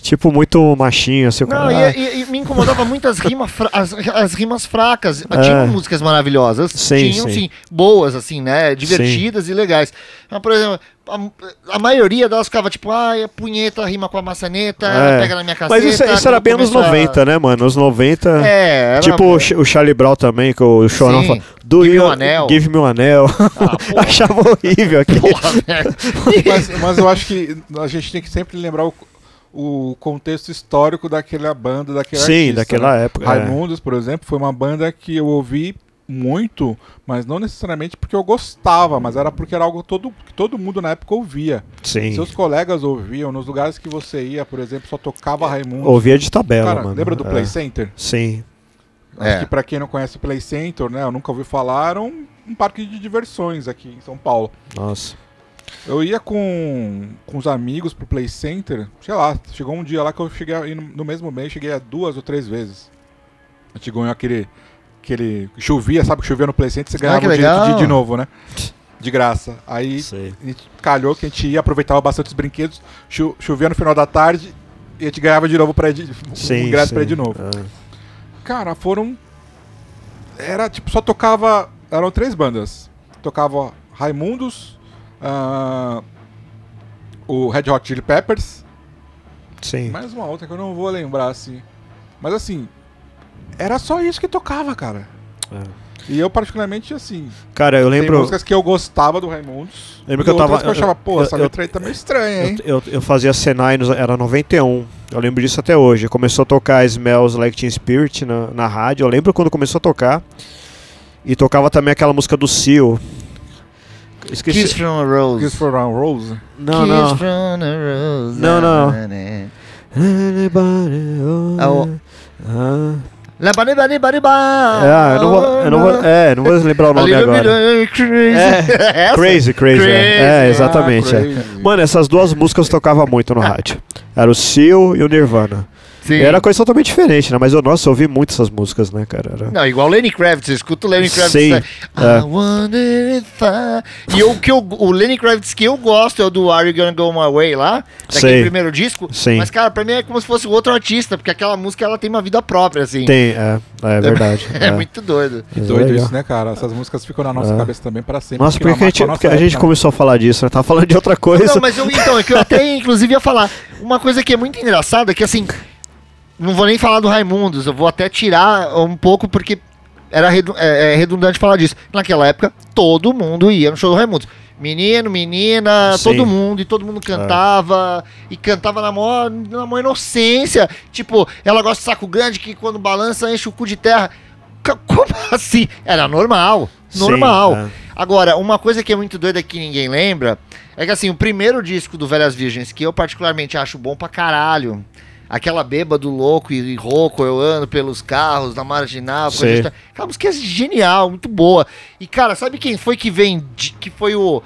Tipo, muito machinho, assim, o Não, cara. e, e- e me incomodava muito as rimas, fra- as, as rimas fracas. É. Tinham músicas maravilhosas, Sim, tinham sim. sim, boas, assim, né? Divertidas e legais. Mas, por exemplo, a, a maioria delas ficava tipo, ai, a punheta rima com a maçaneta, É. pega na minha caceta. Mas isso, isso era bem anos começou a- 90, né, mano? Nos 90. É, era- Tipo o Ch- o Charlie Brown também, que o Chorão fala. Do Give me you- um anel." Give me um anel. Ah. Achava horrível aqui. Porra, velho. Mas, mas eu acho que a gente tem que sempre lembrar o, o contexto histórico daquela banda, daquele Sim, artista, daquela né? época. é. Raimundos, por exemplo, foi uma banda que eu ouvi muito, mas não necessariamente porque eu gostava, mas era porque era algo todo, que todo mundo na época ouvia. Sim. Seus colegas ouviam, nos lugares que você ia, por exemplo, só tocava Raimundos. Ouvia de tabela, Cara, mano. lembra do É. Play Center? Sim. Acho É. que pra quem não conhece o Play Center, né, eu nunca ouvi falar, era um, um parque de diversões aqui em São Paulo. Nossa. Eu ia com, com os amigos pro Play Center, sei lá, chegou um dia lá que eu cheguei a ir no, no mesmo mês, cheguei a duas ou três vezes. A gente ganhou aquele, aquele. Chovia, sabe que chovia no Play Center, você ganhava que o direito de legal. de novo, né? De graça. Aí Sei. a gente calhou que a gente ia, aproveitava bastante os brinquedos, cho- chovia no final da tarde e a gente ganhava de novo pra ir de, Sim. um sim. pra de novo. É. Cara, foram. Era tipo, só tocava. Eram três bandas. Tocava Raimundos, ah, o Red Hot Chili Peppers, Sim. mais uma outra que eu não vou lembrar assim. Mas assim, era só isso que tocava, cara. É. E eu, particularmente, assim, Cara, eu tem lembro. músicas que eu gostava do Raimundos. Lembro que eu tava- que eu achava, pô, eu- essa eu- letra aí tá meio estranha, hein? Eu, eu, eu fazia Senai, nos- era 91. Eu lembro disso até hoje. Começou a tocar Smells Like Teen Spirit na, na rádio. Eu lembro quando começou a tocar. E tocava também aquela música do Seal. Esqueci. Kiss from a Rose. Kiss for a Rose. Não, Kiss não. from a Rose. Não, não. É o- Ah. É, eu não vou, eu não vou, é, não vou lembrar o nome agora. bit crazy. É, Essa? Crazy, crazy. é. Crazy. É, exatamente. Ah, é. crazy. Mano, essas duas músicas tocava muito no rádio. Era o Seal e o Nirvana. Sim. Era coisa totalmente diferente, né? Mas eu, nossa, eu ouvi muito essas músicas, né, cara? Era... Não, igual Lenny Kravitz, eu escuto o Lenny Kravitz. Sim, né? é. I wonder if I... E o, que eu, o Lenny Kravitz que eu gosto é o do Are You Gonna Go My Way lá, daquele Sei. primeiro disco. Sim. Mas, cara, pra mim é como se fosse outro artista, porque aquela música ela tem uma vida própria, assim. Tem, é, é verdade. É, muito doido. Que é doido legal. isso, né, cara? Essas músicas ficam na nossa É. cabeça também para sempre. Nossa, por que a gente, porque a nossa gente né? começou a falar disso, né? Tava falando de outra coisa. Não, mas eu, então, é que eu até inclusive ia falar. Uma coisa que é muito engraçada é que assim. Não vou nem falar do Raimundos, eu vou até tirar um pouco porque era redu- é, é redundante falar disso. Naquela época, todo mundo ia no show do Raimundos. Menino, menina, Sim. todo mundo, e todo mundo cantava, e cantava na maior, na maior inocência. Tipo, ela gosta de saco grande que quando balança enche o cu de terra. C- Como assim? Era normal. Sim, Normal. é. Agora, uma coisa que é muito doida que ninguém lembra é que assim, o primeiro disco do Velhas Virgens, que eu particularmente acho bom pra caralho, aquela bêbado louco e, e rouco, eu ando pelos carros, na marginal, coisa de- aquela música é genial, muito boa. E cara, sabe quem foi que vem, que foi o.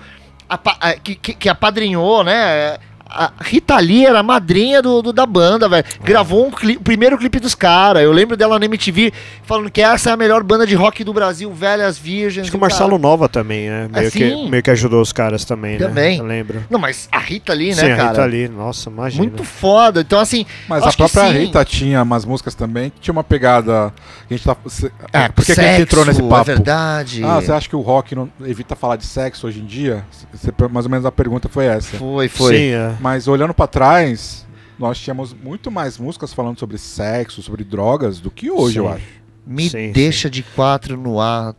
a a- que, que, que apadrinhou, né? A Rita Lee era a madrinha do, do- da banda, velho. Gravou um cli- o primeiro clipe dos caras. Eu lembro dela na MTV falando que essa é a melhor banda de rock do Brasil, Velhas Virgens. Acho que o e cara- Marcelo Nova também, né? Meio, Ah, que, meio que ajudou os caras também, né? Também. Eu lembro. Não, mas a Rita Lee, né, Sim, a cara? Rita ali, nossa, imagina. Muito foda. Então, assim. Mas a própria. Rita tinha umas músicas também que tinha uma pegada. Que a gente tá, se- É, por que, que a gente sexo, entrou nesse É papo? verdade. Ah, você acha que o rock não evita falar de sexo hoje em dia? Você- mais ou menos a pergunta foi essa. Foi, foi. Sim, é. Mas olhando pra trás, nós tínhamos muito mais músicas falando sobre sexo, sobre drogas do que hoje, Sim. eu acho. Me Sim, deixa de quatro no ar.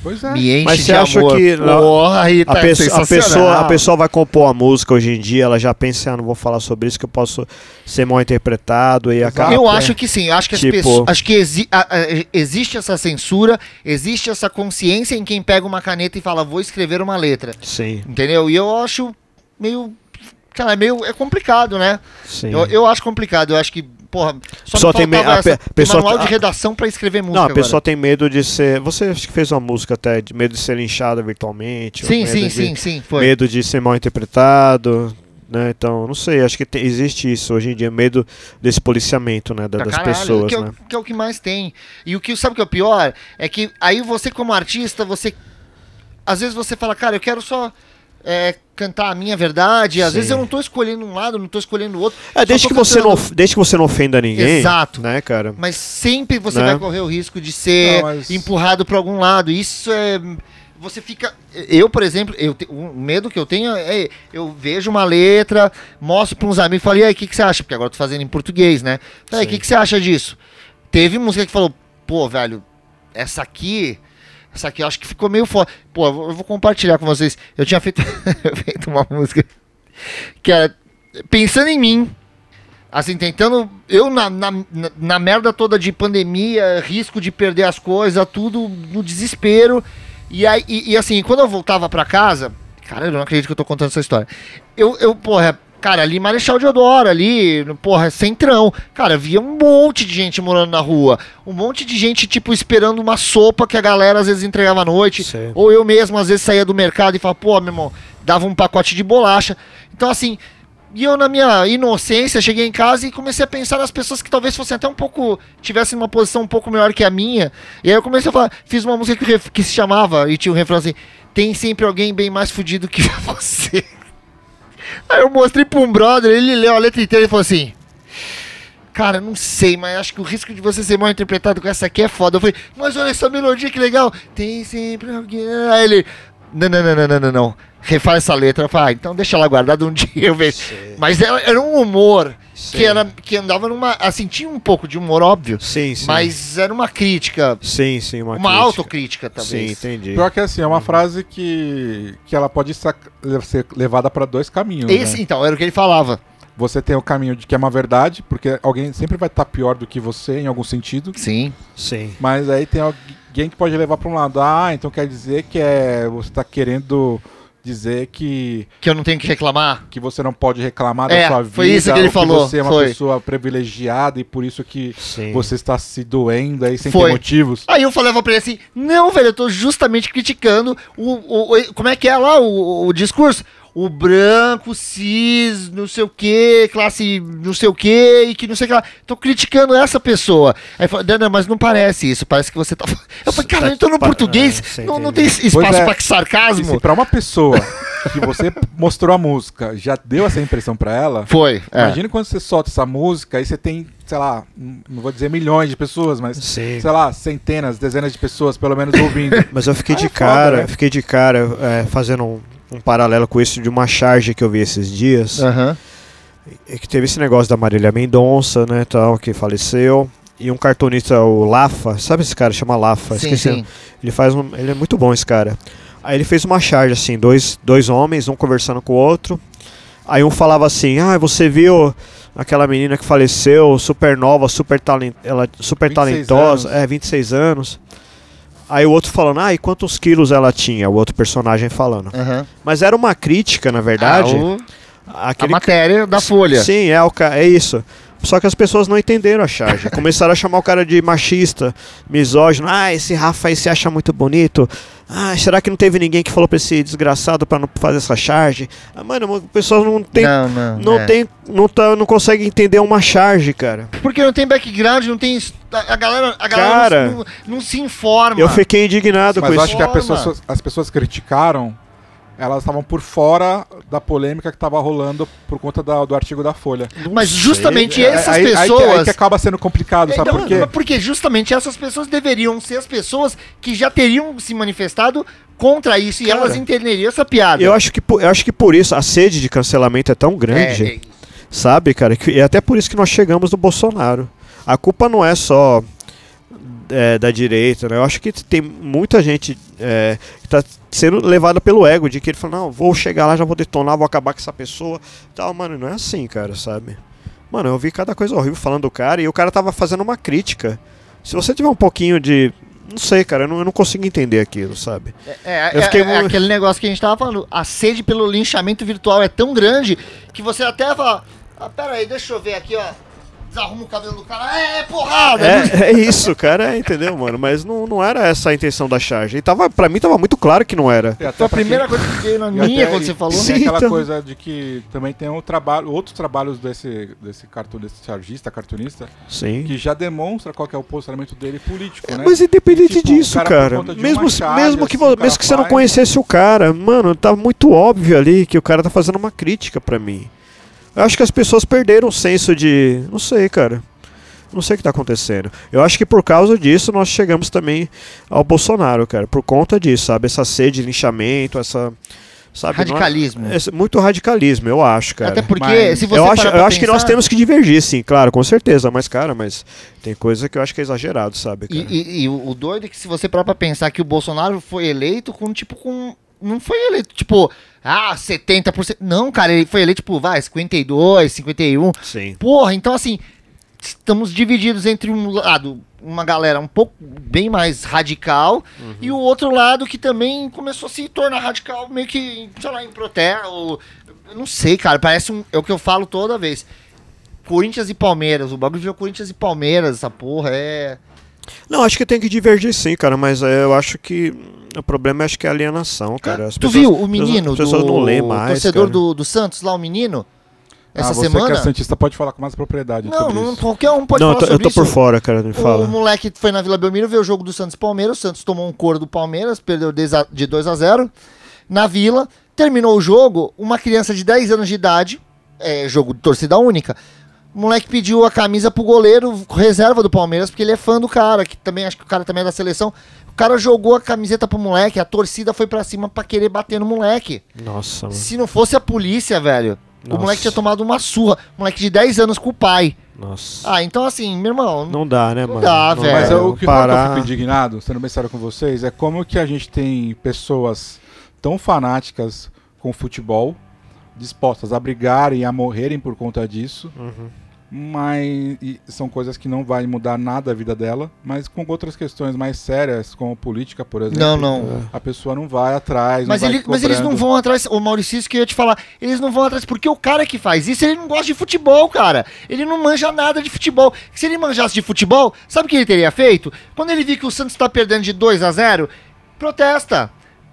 Pois é. Me enche Mas de você acha amor. que não- Porra, Rita, A, é pesso- a pessoa, a pessoa vai compor a música hoje em dia, ela já pensa, ah, não vou falar sobre isso, que eu posso ser mal interpretado e acaba. Eu acho é. que sim, acho que as Tipo- pessoas, acho que exi- a- a- existe essa censura, existe essa consciência em quem pega uma caneta e fala, vou escrever uma letra, Sim, entendeu? E eu acho meio, cara, é meio é complicado, né? sim. Eu, eu acho complicado, eu acho que, porra, só me tem me- a essa, pessoa- manual de a- redação pra escrever música Não, a agora. pessoa tem medo de ser. Você acho que fez uma música até, de medo de ser linchada virtualmente. Sim, sim, de- sim, sim, foi. Medo de ser mal interpretado. Né? Então, não sei, acho que tem- existe isso hoje em dia, medo desse policiamento né, da- das caralho, pessoas. que, é né? que é o que mais tem. E o que sabe o que é o pior? É que aí você, como artista, você. Às vezes você fala, cara, eu quero só é, cantar a minha verdade. Às Sim. vezes eu não tô escolhendo um lado, não tô escolhendo o outro. É, desde que, você não, desde que você não ofenda ninguém. Exato. Né, cara? Mas sempre você Né? vai correr o risco de ser Não, mas- empurrado para algum lado. Isso é. Você fica. Eu, por exemplo, eu te- o medo que eu tenho é. Eu vejo uma letra, mostro para uns amigos e falo, e aí, o que, que você acha? Porque agora eu tô fazendo em português, né? Aí, o que, que você acha disso? Teve música que falou, pô, velho, essa aqui. Essa aqui eu acho que ficou meio foda. Pô, eu vou- compartilhar com vocês. Eu tinha feito, feito uma música que era pensando em mim. Assim, tentando. Eu na, na, na- na merda toda de pandemia, risco de perder as coisas, tudo no desespero. E aí, e, e assim, quando eu voltava pra casa. Cara, eu não acredito que eu tô contando essa história. Eu, eu porra, cara, ali Marechal Deodoro, ali, porra, centrão. Cara, via um monte de gente morando na rua. Um monte de gente, tipo, esperando uma sopa que a galera às vezes entregava à noite. Sim. Ou eu mesmo, às vezes, saía do mercado e falava, pô, meu irmão, dava um pacote de bolacha. Então, assim, e eu, na minha inocência, cheguei em casa e comecei a pensar nas pessoas que talvez fossem até um pouco. tivessem uma posição um pouco melhor que a minha. E aí eu comecei a falar, fiz uma música que, que se chamava, e tinha um refrão assim: tem sempre alguém bem mais fudido que você. Aí eu mostrei pra um brother, ele leu a letra inteira e falou assim. Cara, não sei, mas acho que o risco de você ser mal interpretado com essa aqui é foda. Eu falei, mas olha essa melodia que legal. Tem sempre alguém. Aí ele. Não, não, não, não, não, não, não. Refaz essa letra. Eu falei, ah, então deixa ela guardada um dia eu vejo. Mas era, era um humor Sim. que, era, que andava numa. Assim, tinha um pouco de humor, óbvio. Sim, sim. Mas era uma crítica. Sim, sim, uma, Uma, crítica. autocrítica, Sim, talvez. entendi. Pior que assim, é uma frase que, que ela pode ser levada pra dois caminhos. Esse, né? então, era o que ele falava. Você tem o caminho de que é uma verdade, porque alguém sempre vai estar pior do que você em algum sentido. Sim. Sim. Mas aí tem alguém que pode levar pra um lado. Ah, então quer dizer que é, você tá querendo dizer que Que eu não tenho que reclamar? que você não pode reclamar É, da sua vida, foi isso que ele ou falou, você é uma foi. pessoa privilegiada e por isso que Sim. você está se doendo aí sem Foi. ter motivos. Aí eu falava pra ele assim: não, velho, eu tô justamente criticando o. o- o- como é que é lá o, o discurso? O branco, cis, não sei o que, classe não sei o que, e que não sei o que lá. Tô criticando essa pessoa. Aí falou, não, não, mas não parece isso, parece que você tá. Eu falei, cara, então no Pa- português é, você não, não tem espaço é. pra E sarcasmo. se pra uma pessoa que você mostrou a música já deu essa impressão pra ela, Foi. É. imagine quando você solta essa música aí você tem, sei lá, n- não vou dizer milhões de pessoas, mas Sim. sei lá, centenas, dezenas de pessoas pelo menos ouvindo. Mas eu fiquei de é foda, cara, né? fiquei de cara é, fazendo um, um paralelo com isso de uma charge que eu vi esses dias. E que teve esse negócio da Marília Mendonça, né, tal, que faleceu. E um cartunista, o Lafa, sabe esse cara? Chama Lafa, Sim, esqueci. sim. Ele faz um, ele é muito bom esse cara. Aí ele fez uma charge assim, dois, dois homens, um conversando com o outro. Aí um falava assim: "Ah, você viu aquela menina que faleceu, super nova, super talent, ela super 26 talentosa, anos. é, 26 anos". Aí o outro falando: "Ah, e quantos quilos ela tinha?". O outro personagem falando. Aham. Mas era uma crítica, na verdade. Ah, o- a matéria da Folha. Sim, é, o ca... é isso. Só que as pessoas não entenderam a charge. Começaram a chamar o cara de machista, misógino. Ah, esse Rafa aí se acha muito bonito. Ah, será que não teve ninguém que falou pra esse desgraçado pra não fazer essa charge? Ah, mano, o pessoal não tem. Não, não. Não é. tem. Não, tá, não consegue entender uma charge, cara. Porque não tem background, não tem. A galera, a galera Cara, não, não- não se informa. Eu fiquei indignado Mas com eu isso. acho que pessoa- as pessoas criticaram, elas estavam por fora da polêmica que estava rolando por conta da- do artigo da Folha. Mas justamente É, essas aí, aí que- aí pessoas. que acaba sendo complicado, sabe Então, por quê? Porque justamente essas pessoas deveriam ser as pessoas que já teriam se manifestado contra isso e Cara, elas entenderiam essa piada. Eu acho, que, por- eu acho que por isso a sede de cancelamento é tão grande. É, é, Sabe, cara? Que- E é até por isso que nós chegamos no Bolsonaro. A culpa não é só é, da direita, né? Eu acho que tem muita gente é, que tá sendo levada pelo ego, de que ele fala, não, vou chegar lá, já vou detonar, vou acabar com essa pessoa. Tal, mano, não é assim, cara, sabe? Mano, eu vi cada coisa horrível falando do cara e o cara tava fazendo uma crítica. Se você tiver um pouquinho de. Não sei, cara, eu não, eu não consigo entender aquilo, sabe? É, Eu é- fiquei é mu- aquele negócio que a gente tava falando. A sede pelo linchamento virtual é tão grande que você até fala. Ah, pera aí, deixa eu ver aqui, ó. Desarruma o cabelo do cara. É, é porrada! É, é isso, cara, é, entendeu, mano? Mas não, não era essa a intenção da charge. E tava, pra mim tava muito claro que não era. Até Foi a primeira quem- coisa que veio na e minha quando você falou. Sim, aquela então. coisa de que também tem um trabalho, outros trabalhos desse, desse cartun, desse chargista, cartunista, Sim. que já demonstra qual que é o posicionamento dele político, né? Mas independente E, tipo, disso, cara, cara, mesmo, charge, mesmo, que, assim, mesmo que você não conhecesse o cara, mano, tá muito óbvio ali que o cara tá fazendo uma crítica pra mim. Eu acho que as pessoas perderam o senso de. Não sei, cara. Não sei o que tá acontecendo. Eu acho que por causa disso nós chegamos também ao Bolsonaro, cara. Por conta disso, sabe? Essa sede de linchamento, essa. Sabe? é- Radicalismo. é muito radicalismo, eu acho, cara. Até porque, Mas se você eu acho, eu pra acho que nós pensar- temos que divergir, sim, claro, com certeza. Mas, cara, mas tem coisa que eu acho que é exagerado, sabe? Cara? E, e- e o o doido é que se você parar pra pensar que o Bolsonaro foi eleito com, tipo, com. Não foi eleito, tipo, ah, 70%. Não, cara, ele foi eleito, tipo, vai, 52, 51. Sim. Porra, então assim, estamos divididos entre um lado, uma galera um pouco bem mais radical, e o outro lado que também começou a se tornar radical, meio que, sei lá, em protesto. Não sei, cara, parece um. É o que eu falo toda vez. Corinthians e Palmeiras, o bagulho virou Corinthians e Palmeiras, essa porra é. Não, acho que tem que divergir sim, cara, mas é, eu acho que o problema é acho que é a alienação, cara. As tu pessoas- viu o menino as pessoas do não lêem mais, torcedor do, do Santos lá, o menino? Essa ah, você semana? que é Santista pode falar com mais propriedade Não, sobre não, isso. qualquer um pode Não, falar tô, eu tô isso. por fora, cara, me fala. O moleque foi na Vila Belmiro ver o jogo do Santos Palmeiras. O Santos tomou um couro do Palmeiras, perdeu de 2 a 0 Na Vila, terminou o jogo, uma criança de 10 anos de idade, é, jogo de torcida única. O moleque pediu a camisa pro goleiro reserva do Palmeiras, porque ele é fã do cara, que também acho que o cara também é da seleção. O cara jogou a camiseta pro moleque, a torcida foi pra cima pra querer bater no moleque. Nossa, mano. Se não fosse a polícia, velho, o Nossa. moleque tinha tomado uma surra. Moleque de 10 anos com o pai. Nossa. Ah, então assim, meu irmão, Não dá, né, Não mano? dá, velho. Mas É, eu- o que que eu parar... fico indignado, sendo bem sério com vocês, é como que a gente tem pessoas tão fanáticas com o futebol, dispostas a brigarem, a morrerem por conta disso, Uhum. mas são coisas que não vai mudar nada a vida dela, mas com outras questões mais sérias, como política, por exemplo. Não, não. A pessoa não vai atrás. Mas, vai ele, mas eles não vão atrás. O Maurício, isso que eu ia te falar. Eles não vão atrás porque o cara que faz isso, ele não gosta de futebol, cara. Ele não manja nada de futebol. Se ele manjasse de futebol, sabe o que ele teria feito? Quando ele viu que o Santos tá perdendo de 2 a 0 protesta.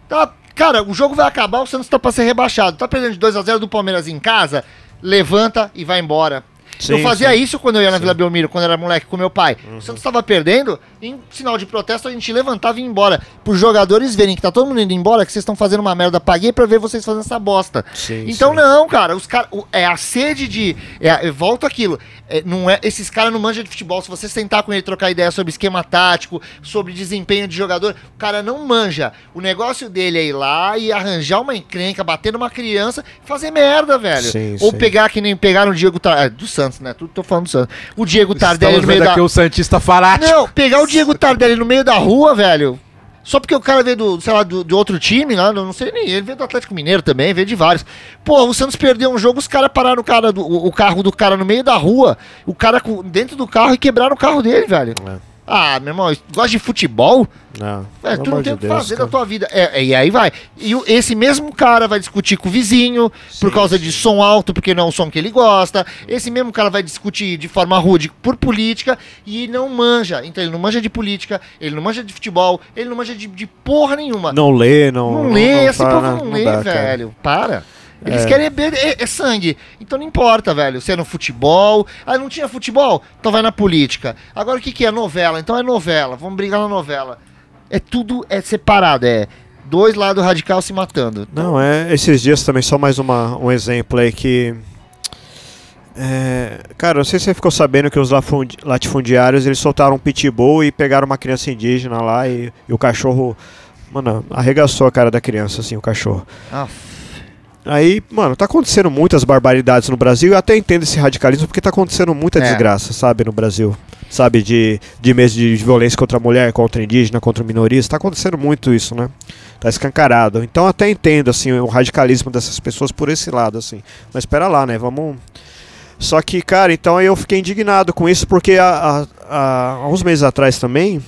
Tá, cara, o jogo vai acabar, o Santos tá pra ser rebaixado. Tá perdendo de 2 a 0 do Palmeiras em casa, levanta e vai embora Sim, eu fazia sim. isso quando eu ia na sim. Vila Belmiro, quando era moleque, com meu pai. Uhum. O Santos estava perdendo, em sinal de protesto a gente levantava e ia embora. Para os jogadores verem que tá todo mundo indo embora, que vocês estão fazendo uma merda, paguei para ver vocês fazendo essa bosta. então não, cara, os cara, é a sede de. É, volto aquilo. É, não é, esses caras não manjam de futebol. Se você sentar com ele trocar ideia sobre esquema tático, sobre desempenho de jogador, o cara não manja. O negócio dele é ir lá e arranjar uma encrenca, bater numa criança fazer merda, velho. Ou pegar que nem pegaram o Diego Tar... É, do Santos, né? Tudo tô falando do Santos. O Diego Tardelli no meio da. o Santista fanático. Não, pegar o Diego Tardelli no meio da rua, velho. Só porque o cara veio do, sei lá, do, de outro time, né? não sei nem, ele veio do Atlético Mineiro também, veio de vários. Pô, o Santos perdeu um jogo, os caras pararam o, cara do, o, o, carro do cara no meio da rua, o cara dentro do carro e quebraram o carro dele, velho. É. Ah, meu irmão, gosta de futebol? Não. É, tu não tem o que fazer Deus, da tua vida. É, e aí vai. E esse mesmo cara vai discutir com o vizinho sim, por causa sim. de som alto, porque não é o som que ele gosta. Esse mesmo cara vai discutir de forma rude por política e não manja. Então ele não manja de política, ele não manja de futebol, ele não manja de, de porra nenhuma. Não lê, não. Não lê, não, esse povo não, não lê, dá, velho. Para. Eles é. querem beber é, é, sangue. Então não importa, velho. Se é no futebol. Ah, não tinha futebol? Então vai na política. Agora o que, que é novela? Então é novela. Vamos brigar na novela. É tudo é separado. É dois lados radical se matando. Não, é. Esses dias também, só mais uma, um exemplo aí que. É, cara, não sei se você ficou sabendo que os latifundiários eles soltaram um pitbull e pegaram uma criança indígena lá e, e o cachorro, mano, arregaçou a cara da criança, assim, o cachorro. Ah, Aí, mano, tá acontecendo muitas barbaridades no Brasil. Eu até entendo esse radicalismo porque tá acontecendo muita é. desgraça, sabe, no Brasil. Sabe, de, de mesmo de violência contra a mulher, contra indígena, contra minorias. Tá acontecendo muito isso, né? Tá escancarado. Então até entendo, assim, o radicalismo dessas pessoas por esse lado, assim. Mas espera lá, né? Vamos. Só que, cara, então aí eu fiquei indignado com isso porque há, há, há uns meses atrás também,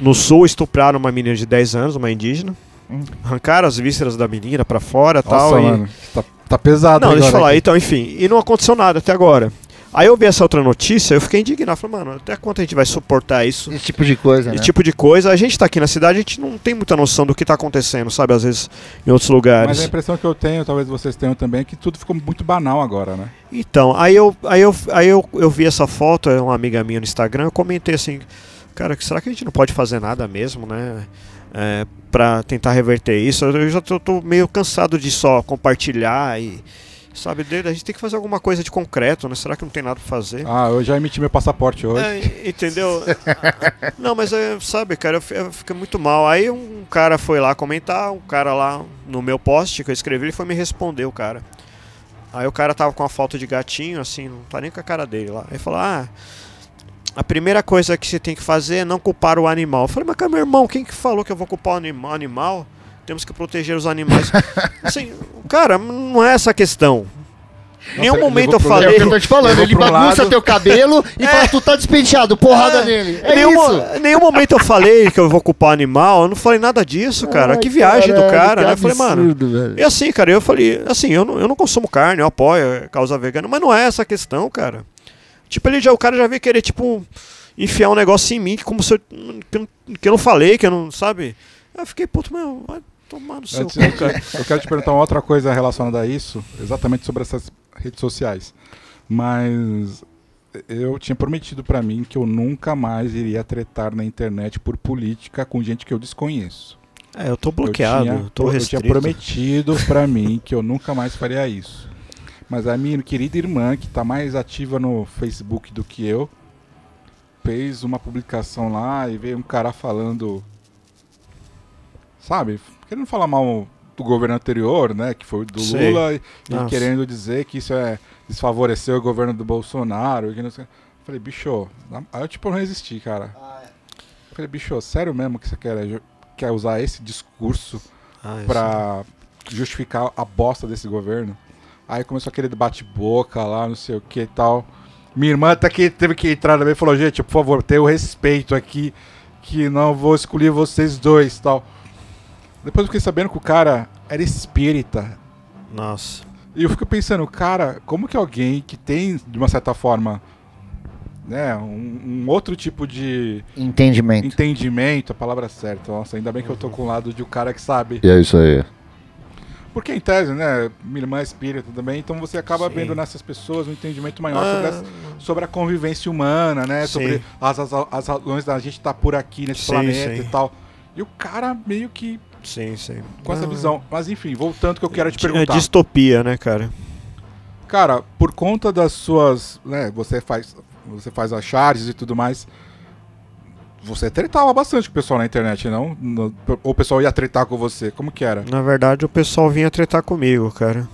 no sul, estupraram uma menina de 10 anos, uma indígena. Arrancaram as vísceras da menina pra fora e tal. Mano, e... tá, tá pesado Não, deixa eu falar. Aqui. Então, enfim. E não aconteceu nada até agora. Aí eu vi essa outra notícia, eu fiquei indignado. Falei, mano, até quanto a gente vai suportar isso? Esse tipo de coisa, Esse né? tipo de coisa. A gente tá aqui na cidade, a gente não tem muita noção do que tá acontecendo, sabe? Às vezes em outros lugares. Mas a impressão que eu tenho, talvez vocês tenham também, é que tudo ficou muito banal agora, né? Então, aí eu, aí eu, aí eu, eu vi essa foto, uma amiga minha no Instagram, eu comentei assim, cara, será que a gente não pode fazer nada mesmo, né? É, para tentar reverter isso. Eu já tô, meio cansado de só compartilhar e. Sabe, a gente tem que fazer alguma coisa de concreto, né? Será que não tem nada pra fazer? Ah, eu já emiti meu passaporte hoje. É, entendeu? não, mas é, sabe, cara, eu, eu fiquei muito mal. Aí um cara foi lá comentar, um cara lá no meu post que eu escrevi, ele foi me responder, o cara. Aí o cara tava com uma foto de gatinho, assim, não tá nem com a cara dele lá. Aí falou, ah, a primeira coisa que você tem que fazer é não culpar o animal. Eu falei, mas meu irmão, quem que falou que eu vou culpar o animal? Temos que proteger os animais. assim, cara, não é essa a questão. Nossa, nenhum momento eu falei. É o que eu tô te falando. Ele bagunça lado. teu cabelo e é. fala, tu tá despenteado, porrada é. nele. É nenhum, isso. nenhum momento eu falei que eu vou culpar animal. Eu não falei nada disso, cara. Ai, que viagem caralho, do cara, né? Eu falei, mano. Velho. E assim, cara, eu falei, assim, eu não, eu não consumo carne, eu apoio a causa vegana, mas não é essa a questão, cara. Tipo, ele já, o cara já veio querer, tipo, enfiar um negócio em mim, que como se eu, que eu, que eu não falei, que eu não, sabe? Eu fiquei, puto, meu, vai tomar no seu cu, cara. Eu quero te perguntar uma outra coisa relacionada a isso, exatamente sobre essas redes sociais. Mas eu tinha prometido para mim que eu nunca mais iria tretar na internet por política com gente que eu desconheço. É, eu tô bloqueado, eu tinha, tô eu tinha prometido para mim que eu nunca mais faria isso. Mas a minha querida irmã, que está mais ativa no Facebook do que eu, fez uma publicação lá e veio um cara falando. Sabe? Querendo falar mal do governo anterior, né? Que foi do Sei. Lula, e, e, querendo dizer que isso é desfavoreceu o governo do Bolsonaro. Que não sei. Falei, bicho, aí eu tipo não resisti, cara. Ah, é. Falei, bicho, sério mesmo que você quer, quer usar esse discurso ah, pra justificar a bosta desse governo? Aí começou aquele bate-boca lá, não sei o que e tal. Minha irmã até que teve que entrar também e falou, gente, por favor, tenha o respeito aqui, que não vou escolher vocês dois tal. Depois eu fiquei sabendo que o cara era espírita. Nossa. E eu fico pensando, cara, como que alguém que tem, de uma certa forma, né, um, um outro tipo de Entendimento. entendimento, a palavra certa. Nossa, ainda bem que eu tô com o lado de um cara que sabe. E é isso aí. Porque em tese, né, minha irmã é espírita também, então você acaba Sim. vendo nessas pessoas um entendimento maior Ah. sobre, as- sobre a convivência humana, né, Sim. sobre as, as, as razões da gente estar por aqui nesse Sim, planeta e tal. E o cara meio que Sim, sim. com essa Não, visão. Mas enfim, voltando que eu quero te É perguntar. distopia, né, cara? Cara, por conta das suas, né, você faz, você faz as charges e tudo mais. Você tretava bastante com o pessoal na internet, não? No- ou o pessoal ia tretar com você? Como que era? Na verdade, o pessoal vinha tretar comigo, cara.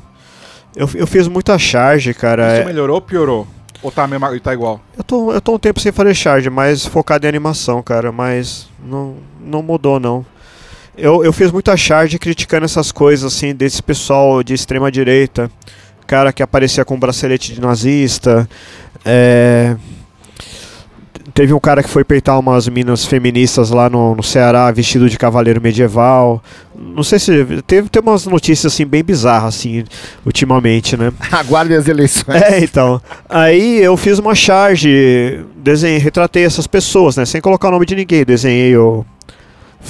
Eu, eu fiz muita charge, cara. Isso É- melhorou ou piorou? Ou tá, mesmo, tá igual? Eu tô, eu tô um tempo sem fazer charge, mas focado em animação, cara. Mas não, não mudou, não. Eu, eu fiz muita charge criticando essas coisas, assim, desse pessoal de extrema direita. Cara que aparecia com bracelete de nazista. É... Teve um cara que foi peitar umas minas feministas lá no, no Ceará, vestido de cavaleiro medieval. Não sei se. Teve, teve umas notícias assim bem bizarras, assim, ultimamente, né? Aguardem as eleições. É, então. Aí eu fiz uma charge, desenhei, retratei essas pessoas, né? Sem colocar o nome de ninguém. Desenhei o.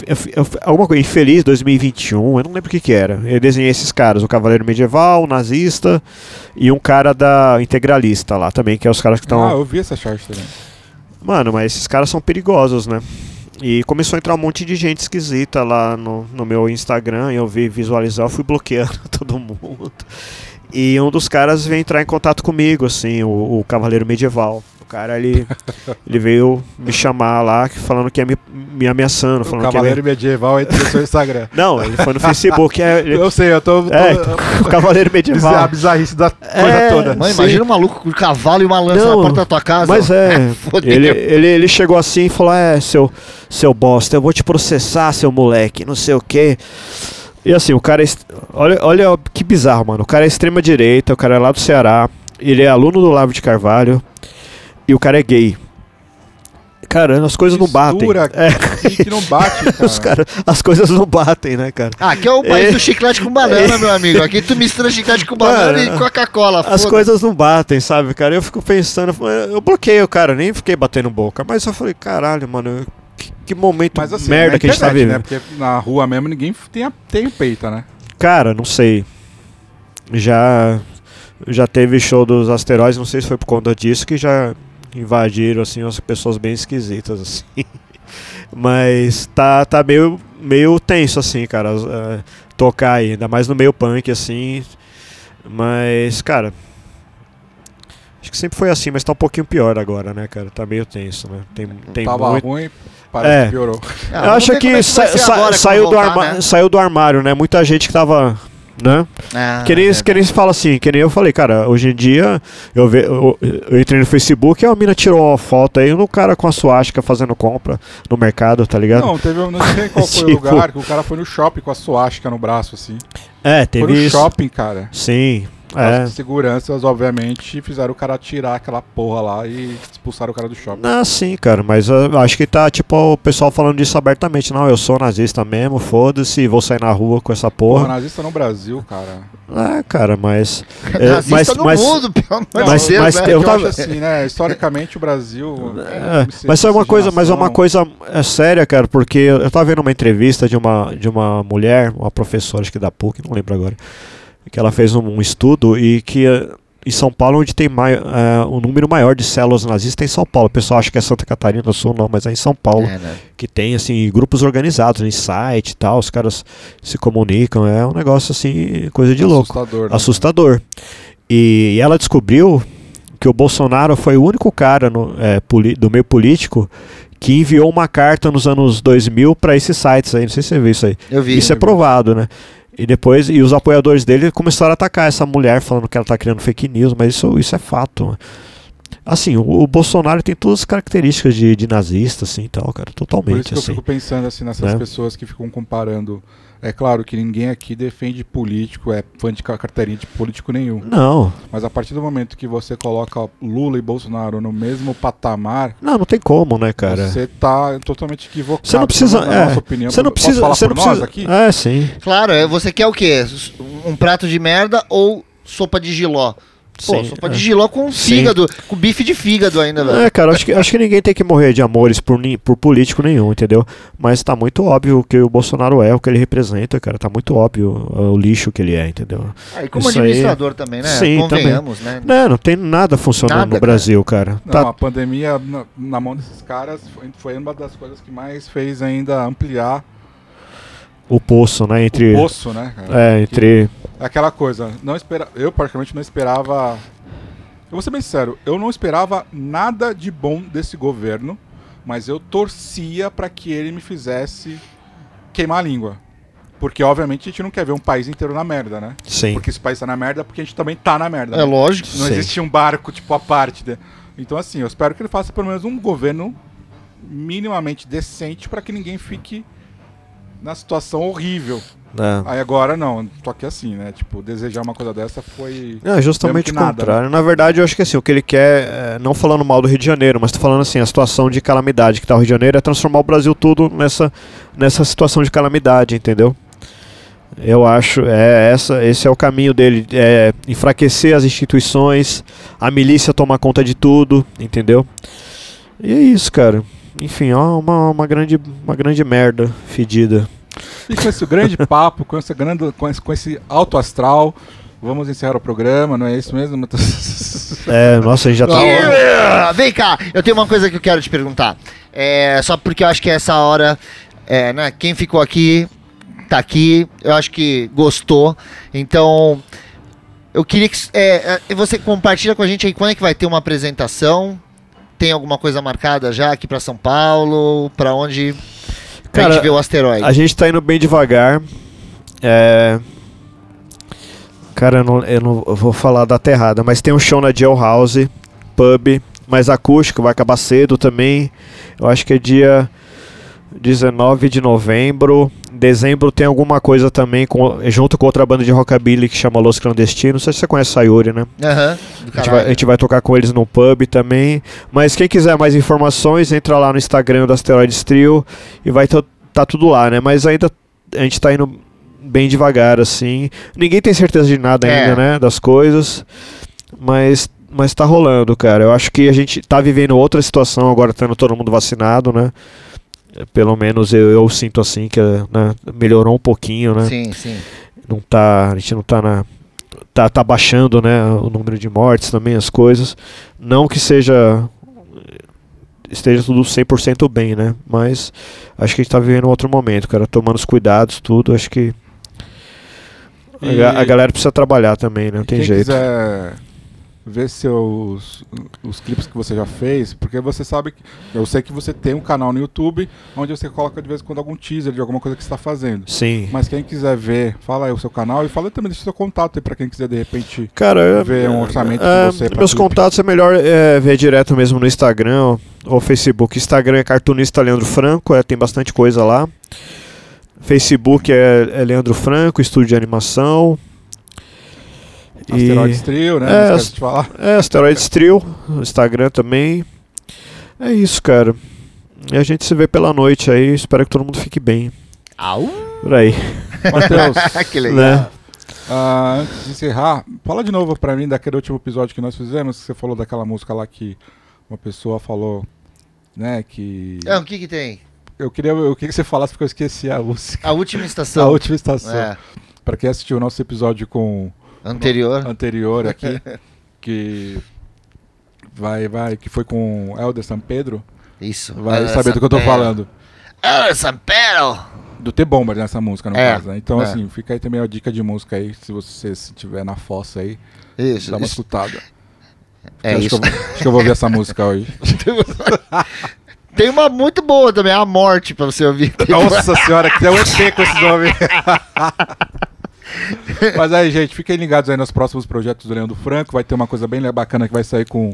eu- eu- alguma coisa, Infeliz 2021, eu não lembro o que que era. Eu desenhei esses caras, o Cavaleiro Medieval, o Nazista e um cara da Integralista lá também, que é os caras que estão. Ah, eu vi essa charge também. Mano, mas esses caras são perigosos, né? E começou a entrar um monte de gente esquisita lá no, no meu Instagram, eu vi visualizar, eu fui bloqueando todo mundo. E um dos caras veio entrar em contato comigo, assim, o, o Cavaleiro Medieval. O cara, ele, ele veio me chamar lá, falando que ia me, me ameaçando. O Falando que ia Cavaleiro me... Medieval entrou no seu Instagram. Não, ele foi no Facebook. É, ele- Eu sei, eu tô. tô é, então, o Cavaleiro a Medieval. bizarrice da coisa É, toda. Imagina um maluco com um cavalo e uma lança Não, na porta da tua casa. Mas é, Fodeu. ele, ele, ele chegou assim e falou: É, seu, seu bosta, eu vou te processar, seu moleque, não sei o quê. E assim, o cara. é est- Olha, olha que bizarro, mano. O cara é extrema-direita, o cara é lá do Ceará, ele é aluno do Lavo de Carvalho e o cara é gay. Cara, as coisas não batem. Mistura É, Que não bate, cara. os cara, as coisas não batem, né, cara? Ah, aqui é o país É. do chiclete com banana, meu amigo. Aqui tu mistura chiclete com banana Mano, e Coca-Cola. As coisas não batem, sabe, cara? Eu fico pensando, eu bloqueei o cara, nem fiquei batendo boca, mas eu falei, caralho, mano, que, que momento Mas assim, merda que a gente tá vivendo. né? Porque na rua mesmo ninguém tem, a- tem peita, né? Cara, não sei. Já já teve show dos asteroides, não sei se foi por conta disso que já invadiram assim as pessoas bem esquisitas assim. Mas tá tá meio meio tenso assim, cara, eh, tocar aí, ainda mais no meio punk assim. Mas, cara, acho que sempre foi assim, mas tá um pouquinho pior agora, né, cara? Tá meio tenso, né? Tem tem Tava muito ruim, parece É. que piorou. Ah, eu acho que, é vai sa- sa- agora saiu, do voltar, né? saiu do armário, né? Muita gente que tava, né? Ah, Que nem, é. que nem se fala assim, que nem eu falei, cara, hoje em dia eu, ve, eu, eu entrei no Facebook e a mina tirou uma foto aí no cara com a suástica fazendo compra no mercado, tá ligado? Não, teve. Não sei qual foi o Tipo- lugar, que o cara foi no shopping com a suástica no braço, assim. é, Foi teve no isso. shopping, cara. Sim, é. As seguranças, obviamente, fizeram o cara tirar aquela porra lá e expulsaram o cara do shopping. Ah, sim, cara, mas eu acho que tá, tipo, o pessoal falando disso abertamente. Não, eu sou nazista mesmo, foda-se, vou sair na rua com essa Porra, porra. nazista no Brasil, cara. É, cara, mas... é, Nazista mas, no mas, mundo, pelo amor de mas- Deus, mas né? eu eu tava- acho assim, né? Historicamente, o Brasil. É, mas é uma coisa, mas é uma coisa é séria, cara, porque eu eu tava vendo uma entrevista de uma, de uma mulher, uma professora, acho que da PUC, não lembro agora, que ela fez um, um estudo e que eh, em São Paulo, onde tem mai, eh, um número maior de células nazistas, é em São Paulo. O pessoal acha que é Santa Catarina do Sul, não, mas é em São Paulo. É, né? Que tem, assim, grupos organizados em site e tal, os caras se comunicam, é um negócio, assim, coisa de louco Assustador. né? assustador. E ela descobriu que o Bolsonaro foi o único cara no, é, do meio político que enviou uma carta nos anos 2000 para esses sites aí. Não sei se você viu isso aí. Eu vi. isso é provado, né? E depois, e os apoiadores dele começaram a atacar essa mulher, falando que ela tá criando fake news, mas isso, isso é fato. Assim, o, o Bolsonaro tem todas as características de, de nazista, assim, tal, cara, totalmente, Por isso que assim. eu fico pensando assim nessas né? pessoas que ficam comparando. É claro que ninguém aqui defende político, é fã de ca- carteirinha de político nenhum. Não, Mas a partir do momento que você coloca Lula e Bolsonaro no mesmo patamar, não, não tem como, né, cara? você tá totalmente equivocado. Você não precisa, na é, nossa opinião. você não precisa, falar você por não nós precisa. aqui? É, sim. Claro, é, você quer o quê? Um prato de merda ou sopa de giló? Pô, Sim, sopa é. de giló com Sim. fígado, com bife de fígado ainda, velho. É, cara, acho que, acho que ninguém tem que morrer de amores por, por político nenhum, entendeu? Mas tá muito óbvio o que o Bolsonaro é, o que ele representa, cara. Tá muito óbvio uh, o lixo que ele é, entendeu? Ah, e como isso aí- administrador também, né? Sim, Convenhamos, né? Não, não tem nada funcionando Nada, no cara. Brasil, cara. Não, Tá, a pandemia na, na mão desses caras foi, foi uma das coisas que mais fez ainda ampliar o poço, né? Entre. o poço, né? cara? É, entre. É aquela coisa, não espera, eu praticamente não esperava. Eu vou ser bem sincero, eu não esperava nada de bom desse governo, mas eu torcia para que ele me fizesse queimar a língua. Porque obviamente a gente não quer ver um país inteiro na merda, né? Sim. Porque esse país tá na merda porque a gente também tá na merda. É né? lógico. Não Sim. existe um barco tipo a parte. de- Então assim, eu espero que ele faça pelo menos um governo minimamente decente para que ninguém fique na situação horrível. É. Aí agora não, tô aqui assim, né? Tipo, desejar uma coisa dessa foi. É justamente o nada, contrário. Na verdade, eu acho que assim, o que ele quer, é, não falando mal do Rio de Janeiro, mas tô falando assim, a situação de calamidade que tá o Rio de Janeiro é transformar o Brasil tudo nessa, nessa situação de calamidade, entendeu? Eu acho, é essa, esse é o caminho dele, é enfraquecer as instituições, a milícia tomar conta de tudo, entendeu? E é isso, cara. Enfim, ó, uma, uma grande, uma grande merda fedida. E com esse grande papo, com, essa grande, com, esse, com esse alto astral, vamos encerrar o programa, não é isso mesmo? É, nossa, a gente já tá. Yeah! Vem cá, eu tenho uma coisa que eu quero te perguntar. É, só porque eu acho que essa hora, é, né, quem ficou aqui, tá aqui, eu acho que gostou. Então, eu queria que é, é, você compartilha com a gente aí quando é que vai ter uma apresentação. Tem alguma coisa marcada já aqui pra São Paulo? Pra onde? Cara, gente ver o asteroide. A gente tá indo bem devagar. É... Cara, eu não, eu não vou falar a data errada, mas tem um show na Jailhouse, pub, mais acústico, vai acabar cedo também. Eu acho que é dia 19 de novembro. Dezembro tem alguma coisa também com, junto com outra banda de rockabilly que chama Los Clandestinos. Não sei se você conhece Sayuri, né? Aham, do A gente, vai, a gente vai tocar com eles no pub também. Mas quem quiser mais informações, entra lá no Instagram do Asteroides Trio e vai estar tá tudo lá, né? Mas ainda a gente tá indo bem devagar, assim. Ninguém tem certeza de nada É. ainda, né? Das coisas. Mas, mas tá rolando, cara. Eu acho que a gente tá vivendo outra situação agora, tendo todo mundo vacinado, né? Pelo menos eu, eu sinto assim que né, melhorou um pouquinho, né? Sim, sim. não tá, a gente não tá na tá, tá baixando, né, o número de mortes também as coisas. Não que seja esteja tudo 100% bem, né? Mas acho que a gente tá vivendo um outro momento, cara, tomando os cuidados, tudo, acho que a, E- a galera precisa trabalhar também, né? Não tem Quem jeito. quiser ver seus os clipes que você já fez, porque você sabe que eu sei que você tem um canal no YouTube onde você coloca de vez em quando algum teaser de alguma coisa que você está fazendo. Sim. Mas quem quiser ver, fala aí o seu canal e fala também deixa o seu contato aí pra quem quiser de repente. Cara, é- ver um orçamento é, com você meus clipe. contatos é melhor é, ver direto mesmo no Instagram ou, ou Facebook. Instagram é cartunista Leandro Franco, é, tem bastante coisa lá. Facebook é, é Leandro Franco, estúdio de animação. E- Asteroides Trio, né? É, as- falar. É, Asteroides Trio, no Instagram também. É isso, cara. E a gente se vê pela noite aí. Espero que todo mundo fique bem. Au! Por aí. Matheus, que legal. Né? ah, antes de encerrar, fala de novo pra mim daquele último episódio que nós fizemos, que você falou daquela música lá que uma pessoa falou, né, que... É, o que que tem? Eu queria, eu queria que você falasse porque eu esqueci a música. A última A estação. última estação. É, Pra quem assistiu o nosso episódio com anterior. anterior aqui, que vai, vai, que foi com o Helder San Pedro, Isso. vai Ah, saber do que eu tô San Pedro. falando. Ah, San Pedro! Do T-Bomber nessa música, no É, caso. né? Então, é. assim, fica aí também a dica de música aí, se você se tiver na fossa aí, Isso. dá uma isso. escutada. É acho, isso. Que eu, vou- acho que eu vou ouvir essa música hoje. Tem uma muito boa também, A Morte, pra você ouvir. Nossa senhora, que tem um ET com esse nome. Mas aí, gente, fiquem ligados aí nos próximos projetos do Leandro Franco. Vai ter uma coisa bem bacana que vai sair com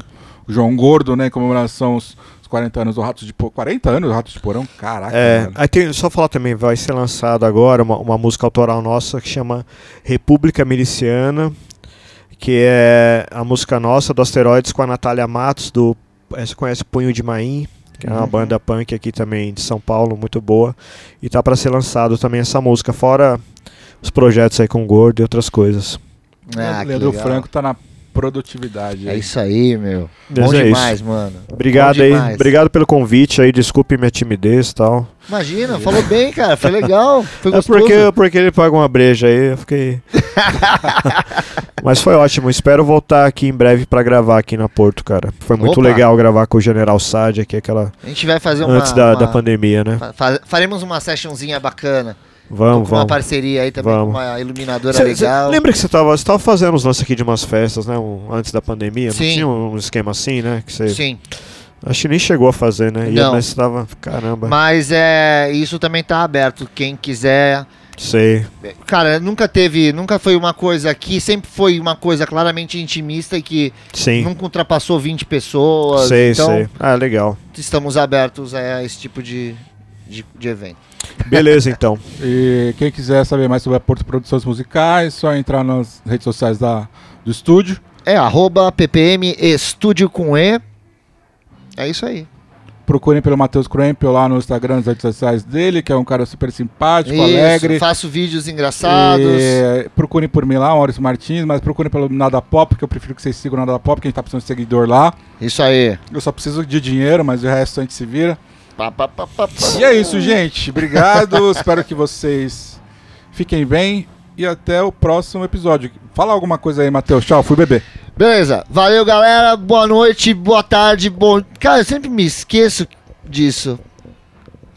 o João Gordo, né? Em comemoração aos 40 anos do Ratos de Porão. 40 anos do Ratos de Porão? Caraca. É, aí tem, só falar também, vai ser lançado agora uma, uma música autoral nossa que chama República Miliciana, que é a música nossa do Asteroides com a Natália Matos, do. Você conhece Punho de Maim? que é uma uhum. banda punk aqui também de São Paulo, muito boa. E tá para ser lançado também essa música, fora os projetos aí com o Gordo e outras coisas. Ah, Leandro Franco tá na produtividade. É isso aí, meu. Bom é demais, isso. mano. Obrigado Bom aí. Demais. Obrigado pelo convite aí. Desculpe minha timidez e tal. Imagina, falou bem, cara. Foi legal. Foi é porque, porque ele paga uma breja aí. Eu fiquei. Mas foi ótimo. Espero voltar aqui em breve para gravar aqui na Porto, cara. Foi muito Opa. legal gravar com o General Sad aqui, aquela. A gente vai fazer uma. Antes da, uma... da pandemia, né? Faremos uma sessionzinha bacana. Vamos, com vamos. uma parceria aí também vamos. com uma iluminadora cê, legal. Cê lembra que você estava você tava fazendo uns lances aqui de umas festas, né? Um, antes da pandemia? Sim. Não tinha um esquema assim, né? Que cê, Sim. Acho que nem chegou a fazer, né? Não. Mas estava. Caramba. Mas é, isso também tá aberto. Quem quiser. Sei. Cara, nunca teve, nunca foi uma coisa aqui, sempre foi uma coisa claramente intimista e que Sim. nunca ultrapassou 20 pessoas. Sei, então, sei. Ah, legal. Estamos abertos a esse tipo de, de, de evento. Beleza, então. e quem quiser saber mais sobre a Porto Produções Musicais, só entrar nas redes sociais da, do estúdio. É, arroba ppm estúdio com E. É isso aí. Procurem pelo Matheus Krempel lá no Instagram, nas redes sociais dele, que é um cara super simpático, isso, alegre. Faço vídeos engraçados. E, procurem por mim lá, Maurício Martins, mas procurem pelo Nada Pop, porque eu prefiro que vocês sigam o Nada Pop, que a gente tá precisando de seguidor lá. Isso aí. Eu só preciso de dinheiro, mas o resto a gente se vira. E é isso, gente. Obrigado. Espero que vocês fiquem bem e até o próximo episódio. Fala alguma coisa aí, Matheus. Tchau, fui beber. Beleza. Valeu, galera. Boa noite, boa tarde, bom. Cara, eu sempre me esqueço disso.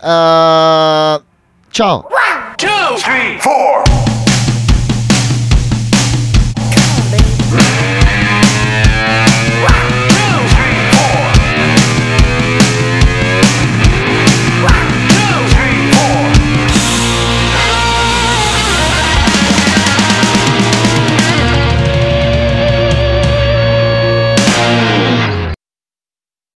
Uh... Tchau. One, two, three, four.